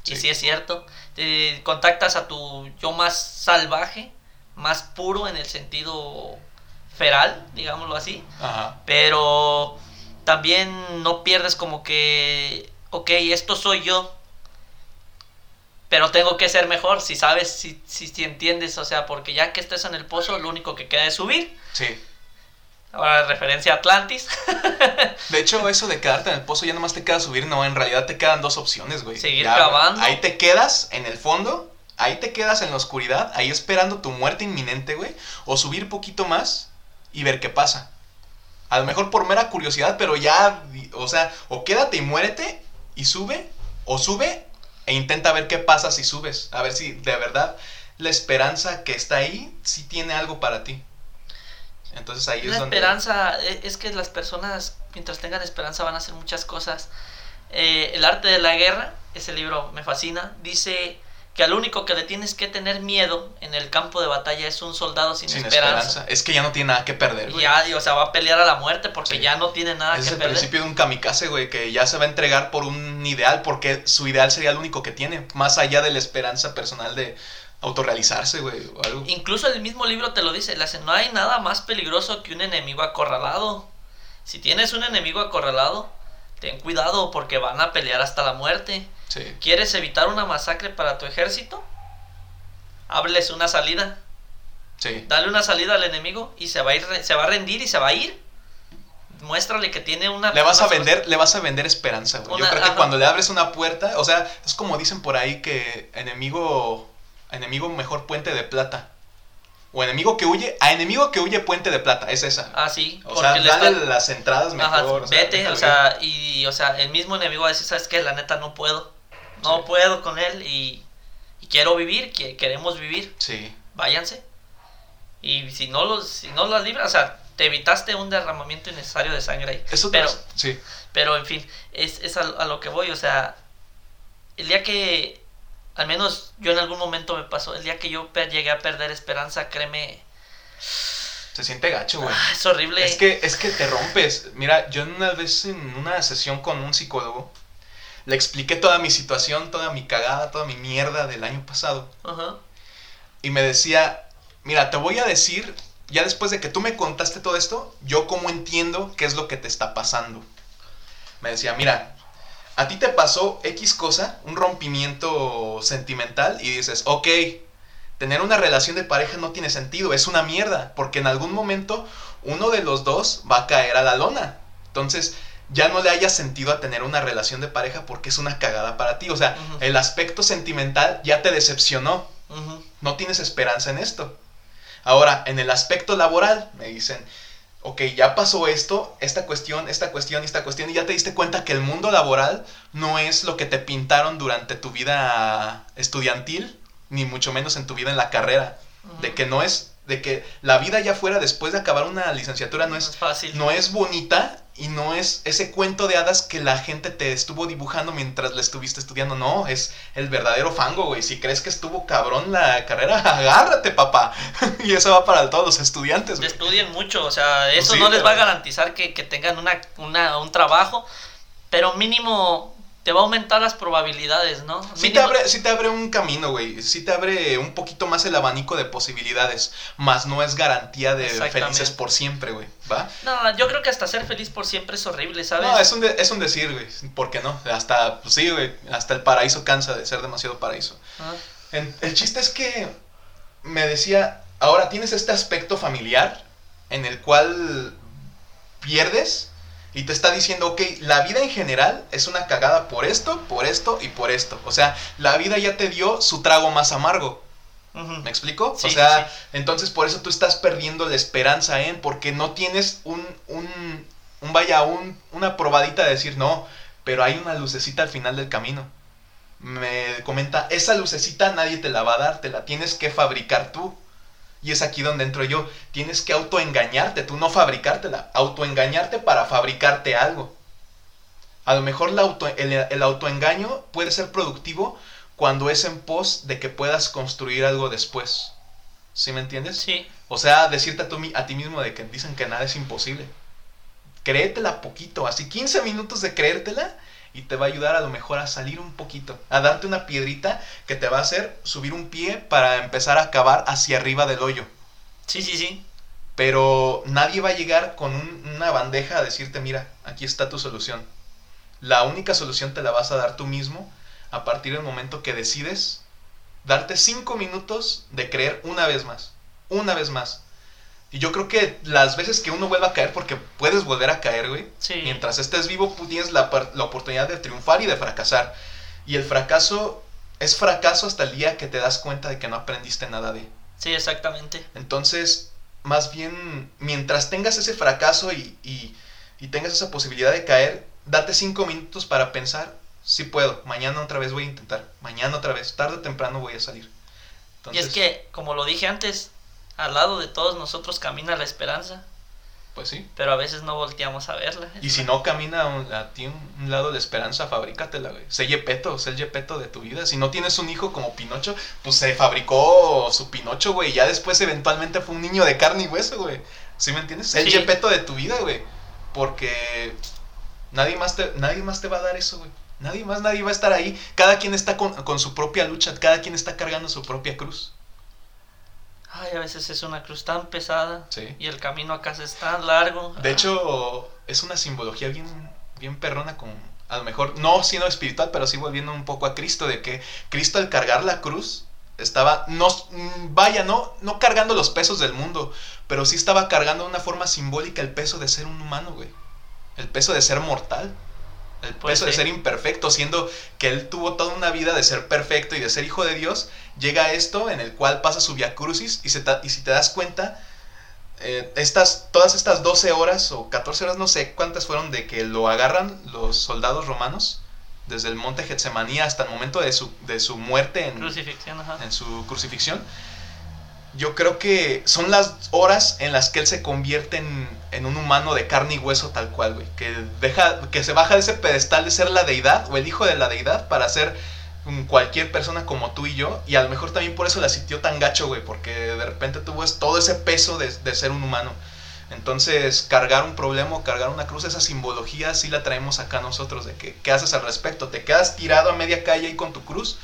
Y sí es cierto, te contactas a tu yo más salvaje, más puro en el sentido feral, digámoslo así Ajá. pero también no pierdes como que, ok, esto soy yo, pero tengo que ser mejor, si sabes, si, si, si entiendes, o sea, porque ya que estés en el pozo, lo único que queda es subir. Sí. Ahora, referencia a Atlantis. De hecho, eso de quedarte en el pozo ya nomás te queda subir, no, en realidad te quedan dos opciones, güey. Seguir Ya, cavando. Ahí te quedas en el fondo, ahí te quedas en la oscuridad, ahí esperando tu muerte inminente, güey. O subir poquito más y ver qué pasa. A lo mejor por mera curiosidad, pero ya, o sea, o quédate y muérete y sube, o sube e intenta ver qué pasa si subes. A ver si de verdad la esperanza que está ahí sí tiene algo para ti. Entonces ahí La es donde... esperanza, e- es que las personas, mientras tengan esperanza, van a hacer muchas cosas. Eh, el arte de la guerra, ese libro me fascina, dice que al único que le tienes que tener miedo en el campo de batalla es un soldado sin, Sin esperanza. esperanza. Es que ya no tiene nada que perder, güey. ya, y, o sea, va a pelear a la muerte porque Sí. ya no tiene nada es que el perder. principio de un kamikaze, güey, que ya se va a entregar por un ideal, porque su ideal sería el único que tiene, más allá de la esperanza personal de autorrealizarse, güey, o algo. Incluso el mismo libro te lo dice, le hace, no hay nada más peligroso que un enemigo acorralado. Si tienes un enemigo acorralado, ten cuidado porque van a pelear hasta la muerte. Sí, ¿Quieres evitar una masacre para tu ejército? Hábleles una salida. sí. Dale una salida al enemigo y se va a ir, se va a rendir y se va a ir. Muéstrale que tiene una. Le vas a vender, le vas a vender esperanza, güey. Yo creo que ajá. cuando le abres una puerta, o sea, es como dicen por ahí que enemigo, enemigo mejor puente de plata. O enemigo que huye, a enemigo que huye puente de plata, es esa. Ah, sí. o sea, le dale está- las entradas mejor. Ajá, o sea, vete, o sea, y o sea, el mismo enemigo va a decir, ¿sabes qué? La neta no puedo. No Sí. puedo con él y, y quiero vivir, que, queremos vivir. Sí, Váyanse. Y si no los si no las libras, o sea, te evitaste un derramamiento innecesario de sangre ahí. eso pero sí. pero en fin, es, es a, a lo que voy, o sea, el día que al menos yo en algún momento me pasó, el día que yo llegué a perder esperanza, créeme, Se siente gacho, güey. ah, es horrible. Es que, es que te rompes. Mira, yo una vez en una sesión con un psicólogo, le expliqué toda mi situación, toda mi cagada, toda mi mierda del año pasado. Ajá. Y me decía, mira, te voy a decir, ya después de que tú me contaste todo esto, yo cómo entiendo qué es lo que te está pasando. Me decía, mira, a ti te pasó X cosa, un rompimiento sentimental, y dices, ok, tener una relación de pareja no tiene sentido, es una mierda, porque en algún momento uno de los dos va a caer a la lona. Entonces, ya no le haya sentido a tener una relación de pareja porque es una cagada para ti. O sea, el aspecto sentimental ya te decepcionó no tienes esperanza en esto. Ahora, en el aspecto laboral, me dicen, ok, ya pasó esto, esta cuestión, esta cuestión, esta cuestión, y ya te diste cuenta que el mundo laboral no es lo que te pintaron durante tu vida estudiantil, ni mucho menos en tu vida en la carrera. De que no es, de que la vida ya fuera después de acabar una licenciatura no es fácil. no es bonita y no es ese cuento de hadas que la gente te estuvo dibujando mientras la estuviste estudiando. No, es el verdadero fango, güey. Si crees que estuvo cabrón la carrera, agárrate, papá. y eso va para todos los estudiantes, güey. Estudien mucho, o sea, eso Pues sí, no les va a garantizar que, que tengan una, una, un trabajo, pero mínimo te va a aumentar las probabilidades, ¿no? Sí te, abre, sí te abre un camino, güey. Sí te abre un poquito más el abanico de posibilidades. Más no es garantía de felices por siempre, güey. ¿Va? No, yo creo que hasta ser feliz por siempre es horrible, ¿sabes? No, es un, de- es un decir, güey. ¿Por qué no? Hasta, pues sí, güey. Hasta el paraíso cansa de ser demasiado paraíso. Ah, En- el chiste es que me decía, ahora tienes este aspecto familiar en el cual pierdes y te está diciendo, ok, la vida en general es una cagada por esto, por esto y por esto. O sea, la vida ya te dio su trago más amargo. ¿Me explico? Sí, o sea, sí, entonces por eso tú estás perdiendo la esperanza en, porque no tienes un, un, un vaya, un, una probadita de decir, no, pero hay una lucecita al final del camino. Me comenta, esa lucecita nadie te la va a dar, te la tienes que fabricar tú. Y es aquí donde entro yo. Tienes que autoengañarte, tú no fabricártela. Autoengañarte para fabricarte algo. A lo mejor la auto- el, el autoengaño puede ser productivo cuando es en pos de que puedas construir algo después. ¿Sí me entiendes? Sí, O sea, decirte a, tu a ti mismo de que dicen que nada es imposible. Créetela poquito, así 15 minutos de creértela y te va a ayudar a lo mejor a salir un poquito, a darte una piedrita que te va a hacer subir un pie para empezar a cavar hacia arriba del hoyo. sí, sí, sí. Pero nadie va a llegar con un- una bandeja a decirte, mira, aquí está tu solución. La única solución te la vas a dar tú mismo a partir del momento que decides darte cinco minutos de creer una vez más. Una vez más. Y yo creo que las veces que uno vuelva a caer, porque puedes volver a caer, güey. Sí. Mientras estés vivo, tienes la, la oportunidad de triunfar y de fracasar. Y el fracaso es fracaso hasta el día que te das cuenta de que no aprendiste nada de. Sí, exactamente. Entonces, más bien, mientras tengas ese fracaso y, y- y tengas esa posibilidad de caer, date cinco minutos para pensar, sí puedo, mañana otra vez voy a intentar, mañana otra vez, tarde o temprano voy a salir. y es que, como lo dije antes, al lado de todos nosotros camina la esperanza. Pues sí. pero a veces no volteamos a verla. Y si no camina a, un- a ti un, un lado de esperanza, fabrícatela, güey. Sé Yepeto, sé el Yepeto de tu vida. Si no tienes un hijo como Pinocho, pues se fabricó su Pinocho, güey. Y ya después eventualmente fue un niño de carne y hueso, güey. ¿Sí me entiendes? Sé el Sí. Yepeto de tu vida, güey. Porque nadie más, te, nadie más te va a dar eso, güey. Nadie más, nadie va a estar ahí. Cada quien está con, con su propia lucha, cada quien está cargando su propia cruz. Ay, a veces es una cruz tan pesada Sí. y el camino a casa es tan largo. De hecho, es una simbología bien, bien perrona con, a lo mejor, no siendo espiritual, pero sí volviendo un poco a Cristo, de que Cristo al cargar la cruz estaba, no, vaya, no, no cargando los pesos del mundo, pero sí estaba cargando de una forma simbólica el peso de ser un humano, güey. El peso de ser mortal. El peso de ser imperfecto, siendo que él tuvo toda una vida de ser perfecto y de ser hijo de Dios, llega a esto en el cual pasa su via crucis y, se y si te das cuenta, eh, estas, todas estas 12 horas o 14 horas, no sé cuántas fueron de que lo agarran los soldados romanos desde el monte Getsemaní hasta el momento de su, de su muerte en, en su crucifixión. Yo creo que son las horas en las que él se convierte en, en un humano de carne y hueso tal cual, güey. Que, deja, que se baja de ese pedestal de ser la deidad o el hijo de la deidad para ser cualquier persona como tú y yo. Y a lo mejor también por eso la sintió tan gacho, güey. Porque de repente tuvo todo ese peso de, de ser un humano. Entonces, cargar un problema o cargar una cruz, esa simbología sí la traemos acá nosotros. De que, ¿qué haces al respecto? ¿Te quedas tirado a media calle ahí con tu cruz?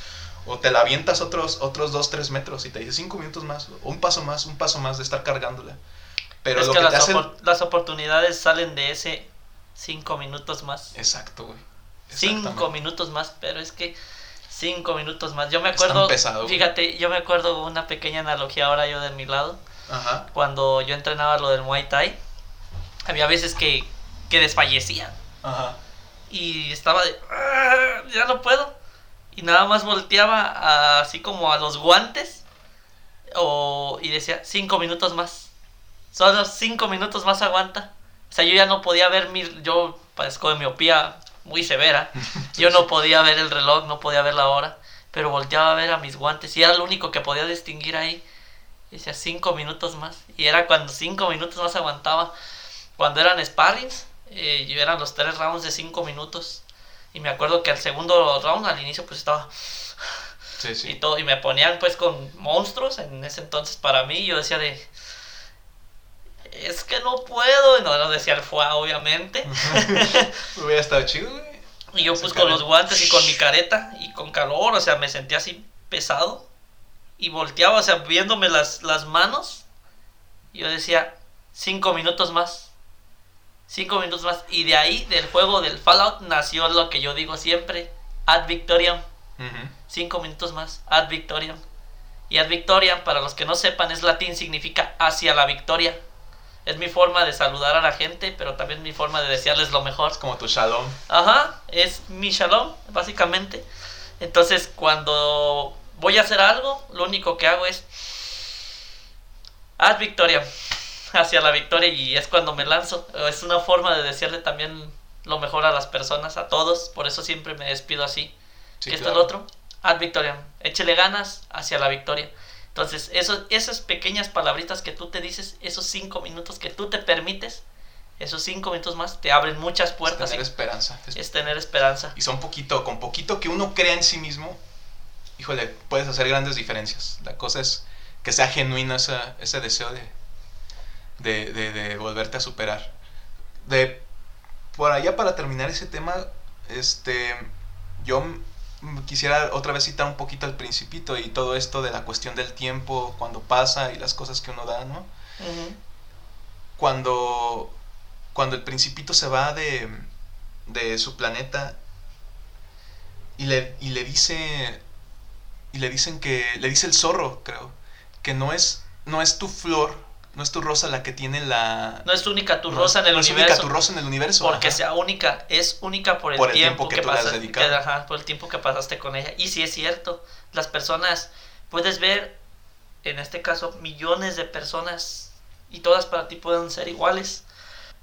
O te la avientas otros, otros dos, tres metros y te dice cinco minutos más, o un paso más, un paso más de estar cargándola. Pero es lo que, que, te las, opor- las oportunidades salen de ese cinco minutos más. Exacto, güey. Cinco minutos más, pero es que cinco minutos más. Yo me acuerdo, pesado, güey. fíjate, yo me acuerdo una pequeña analogía ahora yo de mi lado. Ajá. Cuando yo entrenaba lo del Muay Thai, había veces que, que desfallecía Ajá. y estaba de, "Ah, ya no puedo. Y nada más volteaba a- así como a los guantes o, y decía, cinco minutos más. Solo cinco minutos más aguanta. O sea, yo ya no podía ver mi... Yo padezco de miopía muy severa. Yo no podía ver el reloj, no podía ver la hora. Pero volteaba a ver a mis guantes y era lo único que podía distinguir ahí. Y decía, cinco minutos más. Y era cuando cinco minutos más aguantaba. Cuando eran sparrings, eh, eran los tres rounds de cinco minutos. Y me acuerdo que al segundo round, al inicio, pues estaba Sí, y sí. todo y me ponían pues con monstruos en ese entonces para mí yo decía de es que no puedo y no lo decía el FUA obviamente Hubiera estado chido, güey. y yo pues con los guantes y con mi careta y con calor o sea me sentía así pesado y volteaba o sea viéndome las, las manos yo decía cinco minutos más cinco minutos más y de ahí del juego del Fallout nació lo que yo digo siempre ad victoriam Ujú. Cinco minutos más. Ad victoriam. Y ad victoriam, para los que no sepan, es latín, significa hacia la victoria. Es mi forma de saludar a la gente, pero también mi forma de desearles lo mejor. Es como tu shalom. Ajá, es mi shalom, básicamente. Entonces, cuando voy a hacer algo, lo único que hago es ad victoriam, hacia la victoria, y es cuando me lanzo. Es una forma de desearle también lo mejor a las personas, a todos. Por eso siempre me despido así Sí, esto claro. es lo otro, ad victoriam, échele ganas hacia la victoria. Entonces, eso, esas pequeñas palabritas que tú te dices, esos cinco minutos que tú te permites, esos cinco minutos más te abren muchas Es puertas tener y esperanza. Es- es tener esperanza. Y son poquito, con poquito que uno crea en sí mismo, híjole, puedes hacer grandes diferencias. La cosa es que sea genuino esa- ese deseo de, de, de- de volverte a superar. De por allá para terminar ese tema, este, yo quisiera otra vez citar un poquito al principito y todo esto de la cuestión del tiempo, cuando pasa y las cosas que uno da, ¿no? Cuando, cuando el principito se va de, de su planeta y le, y le dice y le dicen que le dice el zorro creo que no es no es tu flor no es tu rosa la que tiene la No es única tu no rosa es- en el no es universo. única tu rosa en el universo porque ajá. sea única, es única por el, Por el tiempo, tiempo que que, tú le has pasas- dedicado. que- ajá, por el tiempo que pasaste con ella. Y si es cierto, las personas, puedes ver, en este caso, millones de personas y todas para ti pueden ser iguales,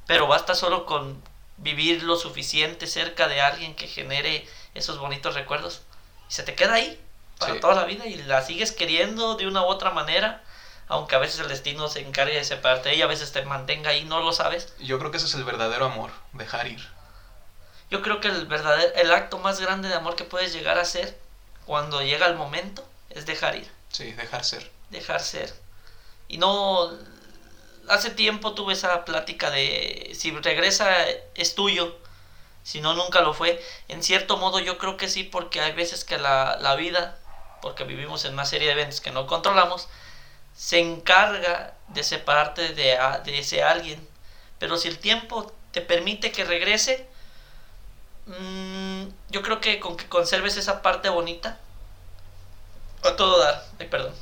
pero basta solo con vivir lo suficiente cerca de alguien que genere esos bonitos recuerdos y se te queda ahí para Sí. toda la vida y la sigues queriendo de una u otra manera aunque a veces el destino se encargue de separarte ella, a veces te mantenga ahí, no lo sabes. Yo creo que ese es el verdadero amor, dejar ir. Yo creo que el verdadero, el acto más grande de amor que puedes llegar a hacer cuando llega el momento es dejar ir, Sí, dejar ser. dejar ser. Y no, hace tiempo tuve esa plática de si regresa es tuyo, si no nunca lo fue. En cierto modo yo creo que sí, porque hay veces que la, la vida, porque vivimos en una serie de eventos que no controlamos, se encarga de separarte de, de ese alguien. Pero si el tiempo te permite que regrese, mm, yo creo que con que conserves esa parte bonita, a todo dar, ay, perdón.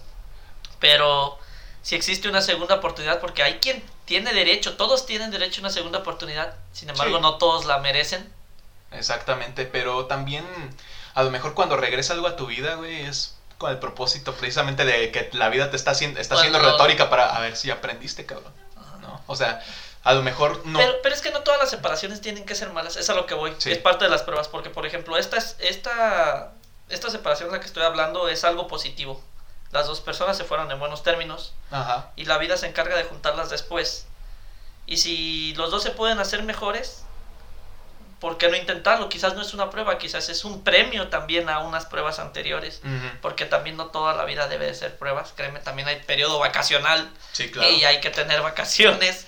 Pero si existe una segunda oportunidad, porque hay quien tiene derecho, todos tienen derecho a una segunda oportunidad, sin embargo Sí. no todos la merecen. Exactamente, pero también a lo mejor cuando regresa algo a tu vida, güey, es con el propósito precisamente de que la vida te está haciendo, está haciendo retórica para a ver si aprendiste, cabrón. ¿no? O sea, a lo mejor no. Pero, pero es que no todas las separaciones tienen que ser malas, es a lo que voy, Sí. es parte de las pruebas, porque por ejemplo, esta, es- esta, esta separación de la que estoy hablando es algo positivo. Las dos personas se fueron en buenos términos Ajá. y la vida se encarga de juntarlas después. Y si los dos se pueden hacer mejores, ¿por qué no intentarlo? Quizás no es una prueba, quizás es un premio también a unas pruebas anteriores. Porque también no toda la vida debe de ser pruebas, créeme, también hay periodo vacacional Sí, claro. y hay que tener vacaciones.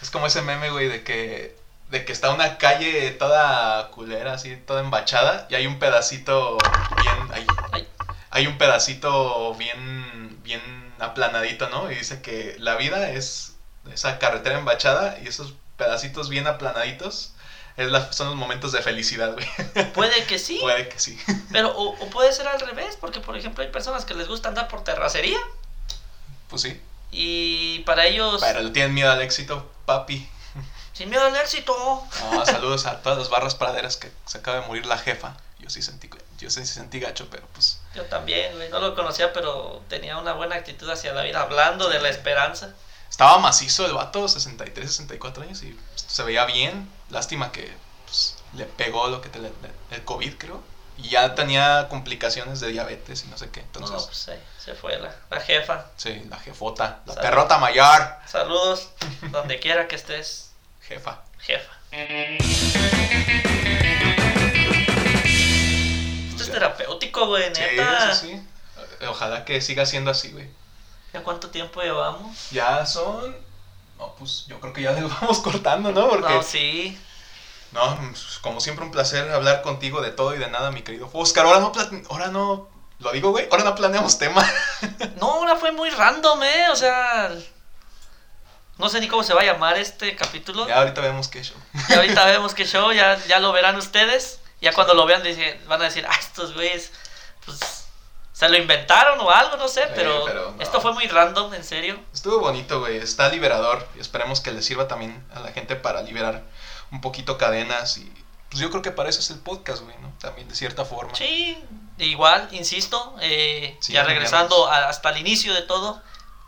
Es como ese meme, güey, de que de que está una calle toda culera, así, toda embachada, y hay un pedacito bien, hay, Ay. hay un pedacito bien, bien aplanadito, ¿no? Y dice que la vida es esa carretera embachada y esos pedacitos bien aplanaditos es la- son los momentos de felicidad, güey. Puede que sí, Puede que sí. pero o, o puede ser al revés, porque por ejemplo hay personas que les gusta andar por terracería Pues sí. y para ellos, Pero tienen miedo al éxito, papi. sin miedo al éxito, No, saludos a todas las barras praderas que se acaba de morir la jefa. Yo sí sentí, yo sí sentí gacho, pero pues yo también, güey, no lo conocía, pero tenía una buena actitud hacia la vida, hablando de la esperanza. Estaba macizo el vato, 63, 64 años, y se veía bien. Lástima que pues, le pegó lo que te, le- el COVID, creo. Y ya tenía complicaciones de diabetes y no sé qué. Entonces, no, pues se, se fue la, la jefa. sí, la jefota, la Salud. perrota mayor. Saludos, donde quiera que estés, Jefa. jefa. Esto es terapéutico, güey, Sí, neta. sí, sí. Eh, Ojalá que siga siendo así, güey. ¿Ya cuánto tiempo llevamos? Ya son. No, pues yo creo que ya le vamos cortando, ¿no? Porque. No, sí. No, pues, como siempre un placer hablar contigo de todo y de nada, mi querido Oscar. Ahora no, ahora no, lo digo, güey, ahora no planeamos tema. No, ahora fue muy random, eh. O sea, no sé ni cómo se va a llamar este capítulo. ya ahorita vemos qué show. Y ahorita vemos qué show, ya, ya lo verán ustedes. Ya cuando lo vean dice- van a decir, ah, estos güeyes, se lo inventaron o algo, no sé, Sí, pero, pero no. esto fue muy random, en serio. Estuvo bonito, güey, está liberador esperemos que le sirva también a la gente para liberar un poquito cadenas y pues yo creo que para eso es el podcast, güey, ¿no? También de cierta forma. Sí, igual, insisto, eh, Sí, ya regresando a- hasta el inicio de todo,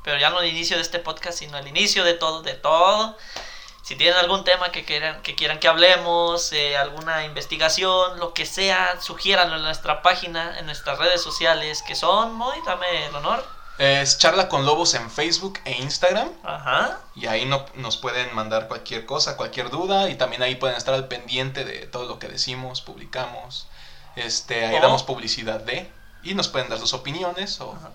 pero ya no el inicio de este podcast, sino el inicio de todo, de todo. Si tienen algún tema que quieran que, quieran que hablemos, eh, alguna investigación, lo que sea, sugiéranlo en nuestra página, en nuestras redes sociales, que son, Moy, dame el honor. Es Charla con Lobos en Facebook e Instagram Ajá. y ahí no, nos pueden mandar cualquier cosa, cualquier duda y también ahí pueden estar al pendiente de todo lo que decimos, publicamos. Este, ahí O- damos publicidad de y nos pueden dar sus opiniones o Ajá.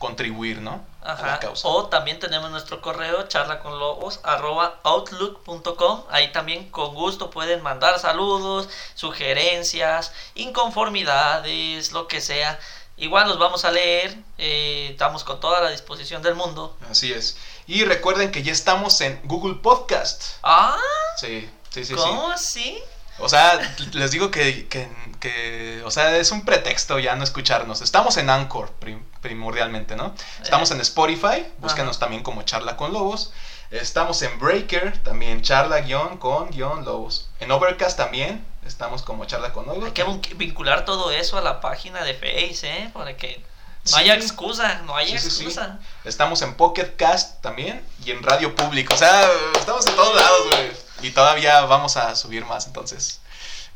Contribuir, ¿no? A Ajá. la causa. O también tenemos nuestro correo charlaconlobos@outlook.com. Ahí también con gusto pueden mandar saludos, sugerencias, inconformidades, lo que sea. Igual los vamos a leer. eh, estamos con toda la disposición del mundo. Así es. Y recuerden que ya estamos en Google Podcast. Ah, Sí, sí, sí, sí. ¿cómo así? O sea, les digo que, que, que, o sea, es un pretexto ya no escucharnos. Estamos en Anchor prim- primordialmente, ¿no? Estamos Eh. en Spotify, búsquenos Ajá. también como Charla con Lobos. Estamos en Breaker, también charla guion con guion lobos. En Overcast también estamos como charla con lobos. Hay que vin- vincular todo eso a la página de Face, ¿eh? Para que no Sí. haya excusa, no haya Sí, sí, sí. excusa. Estamos en Pocket Cast también y en Radio Público. O sea, estamos en todos lados, güey. Y todavía vamos a subir más, entonces.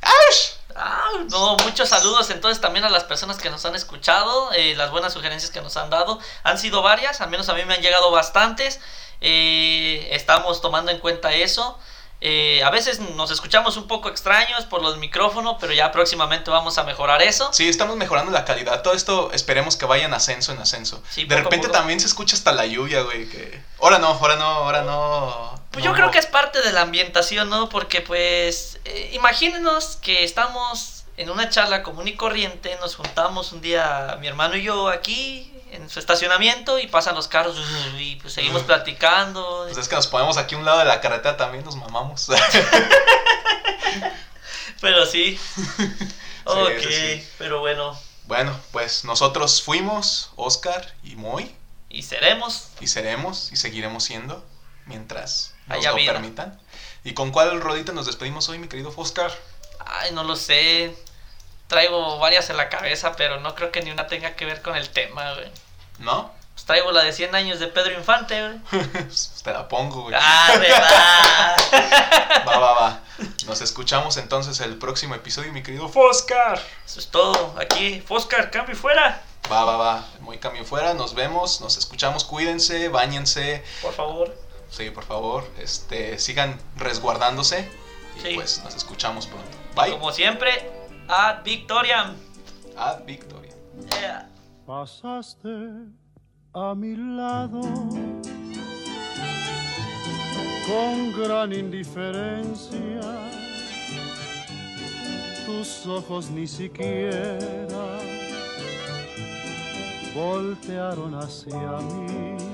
¡Ash! Ah, no, muchos saludos entonces también a las personas que nos han escuchado, eh, las buenas sugerencias que nos han dado. Han sido varias, al menos a mí me han llegado bastantes. Eh, estamos tomando en cuenta eso. Eh, a veces nos escuchamos un poco extraños por los micrófonos, pero ya próximamente vamos a mejorar eso. Sí, estamos mejorando la calidad. Todo esto esperemos que vaya en ascenso, en ascenso. Sí, de repente también se escucha hasta la lluvia, güey. Que... Ahora no, ahora no, ahora no. Pues no. yo creo que es parte de la ambientación, ¿no? Porque pues eh, imagínenos que estamos en una charla común y corriente, nos juntamos un día mi hermano y yo aquí en su estacionamiento y pasan los carros y pues seguimos platicando. Pues es que nos ponemos aquí a un lado de la carretera también, nos mamamos. Pero sí. ok, sí. pero bueno. bueno, pues nosotros fuimos, Oscar y Moy, Y seremos. y seremos y seguiremos siendo mientras nos lo vida. permitan. ¿Y con cuál rodita nos despedimos hoy, mi querido Oscar? Ay, no lo sé. Traigo varias en la cabeza, pero no creo que ni una tenga que ver con el tema, güey. ¿No? Pues traigo la de 100 años de Pedro Infante, güey. Te la pongo, güey. Ah, ¿verdad? Va, va, va. Nos escuchamos entonces el próximo episodio, mi querido Oscar. Eso es todo. Aquí, Foscar, cambio y fuera. Va, va, va. Muy cambio fuera. Nos vemos, nos escuchamos. Cuídense, bañense. Por favor. Sí, por favor. Este, sigan resguardándose. Y Sí. pues nos escuchamos pronto. Bye. Como siempre, ad Victoriam. Ad Victoria. Yeah. Pasaste a mi lado con gran indiferencia. Tus ojos ni siquiera voltearon hacia mí.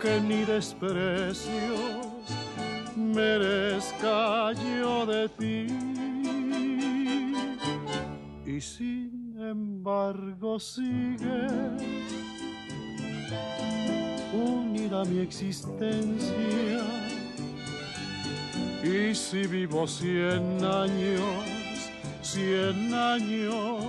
que ni desprecios merezca yo de ti y sin embargo sigue unida mi existencia. Y si vivo cien años, cien años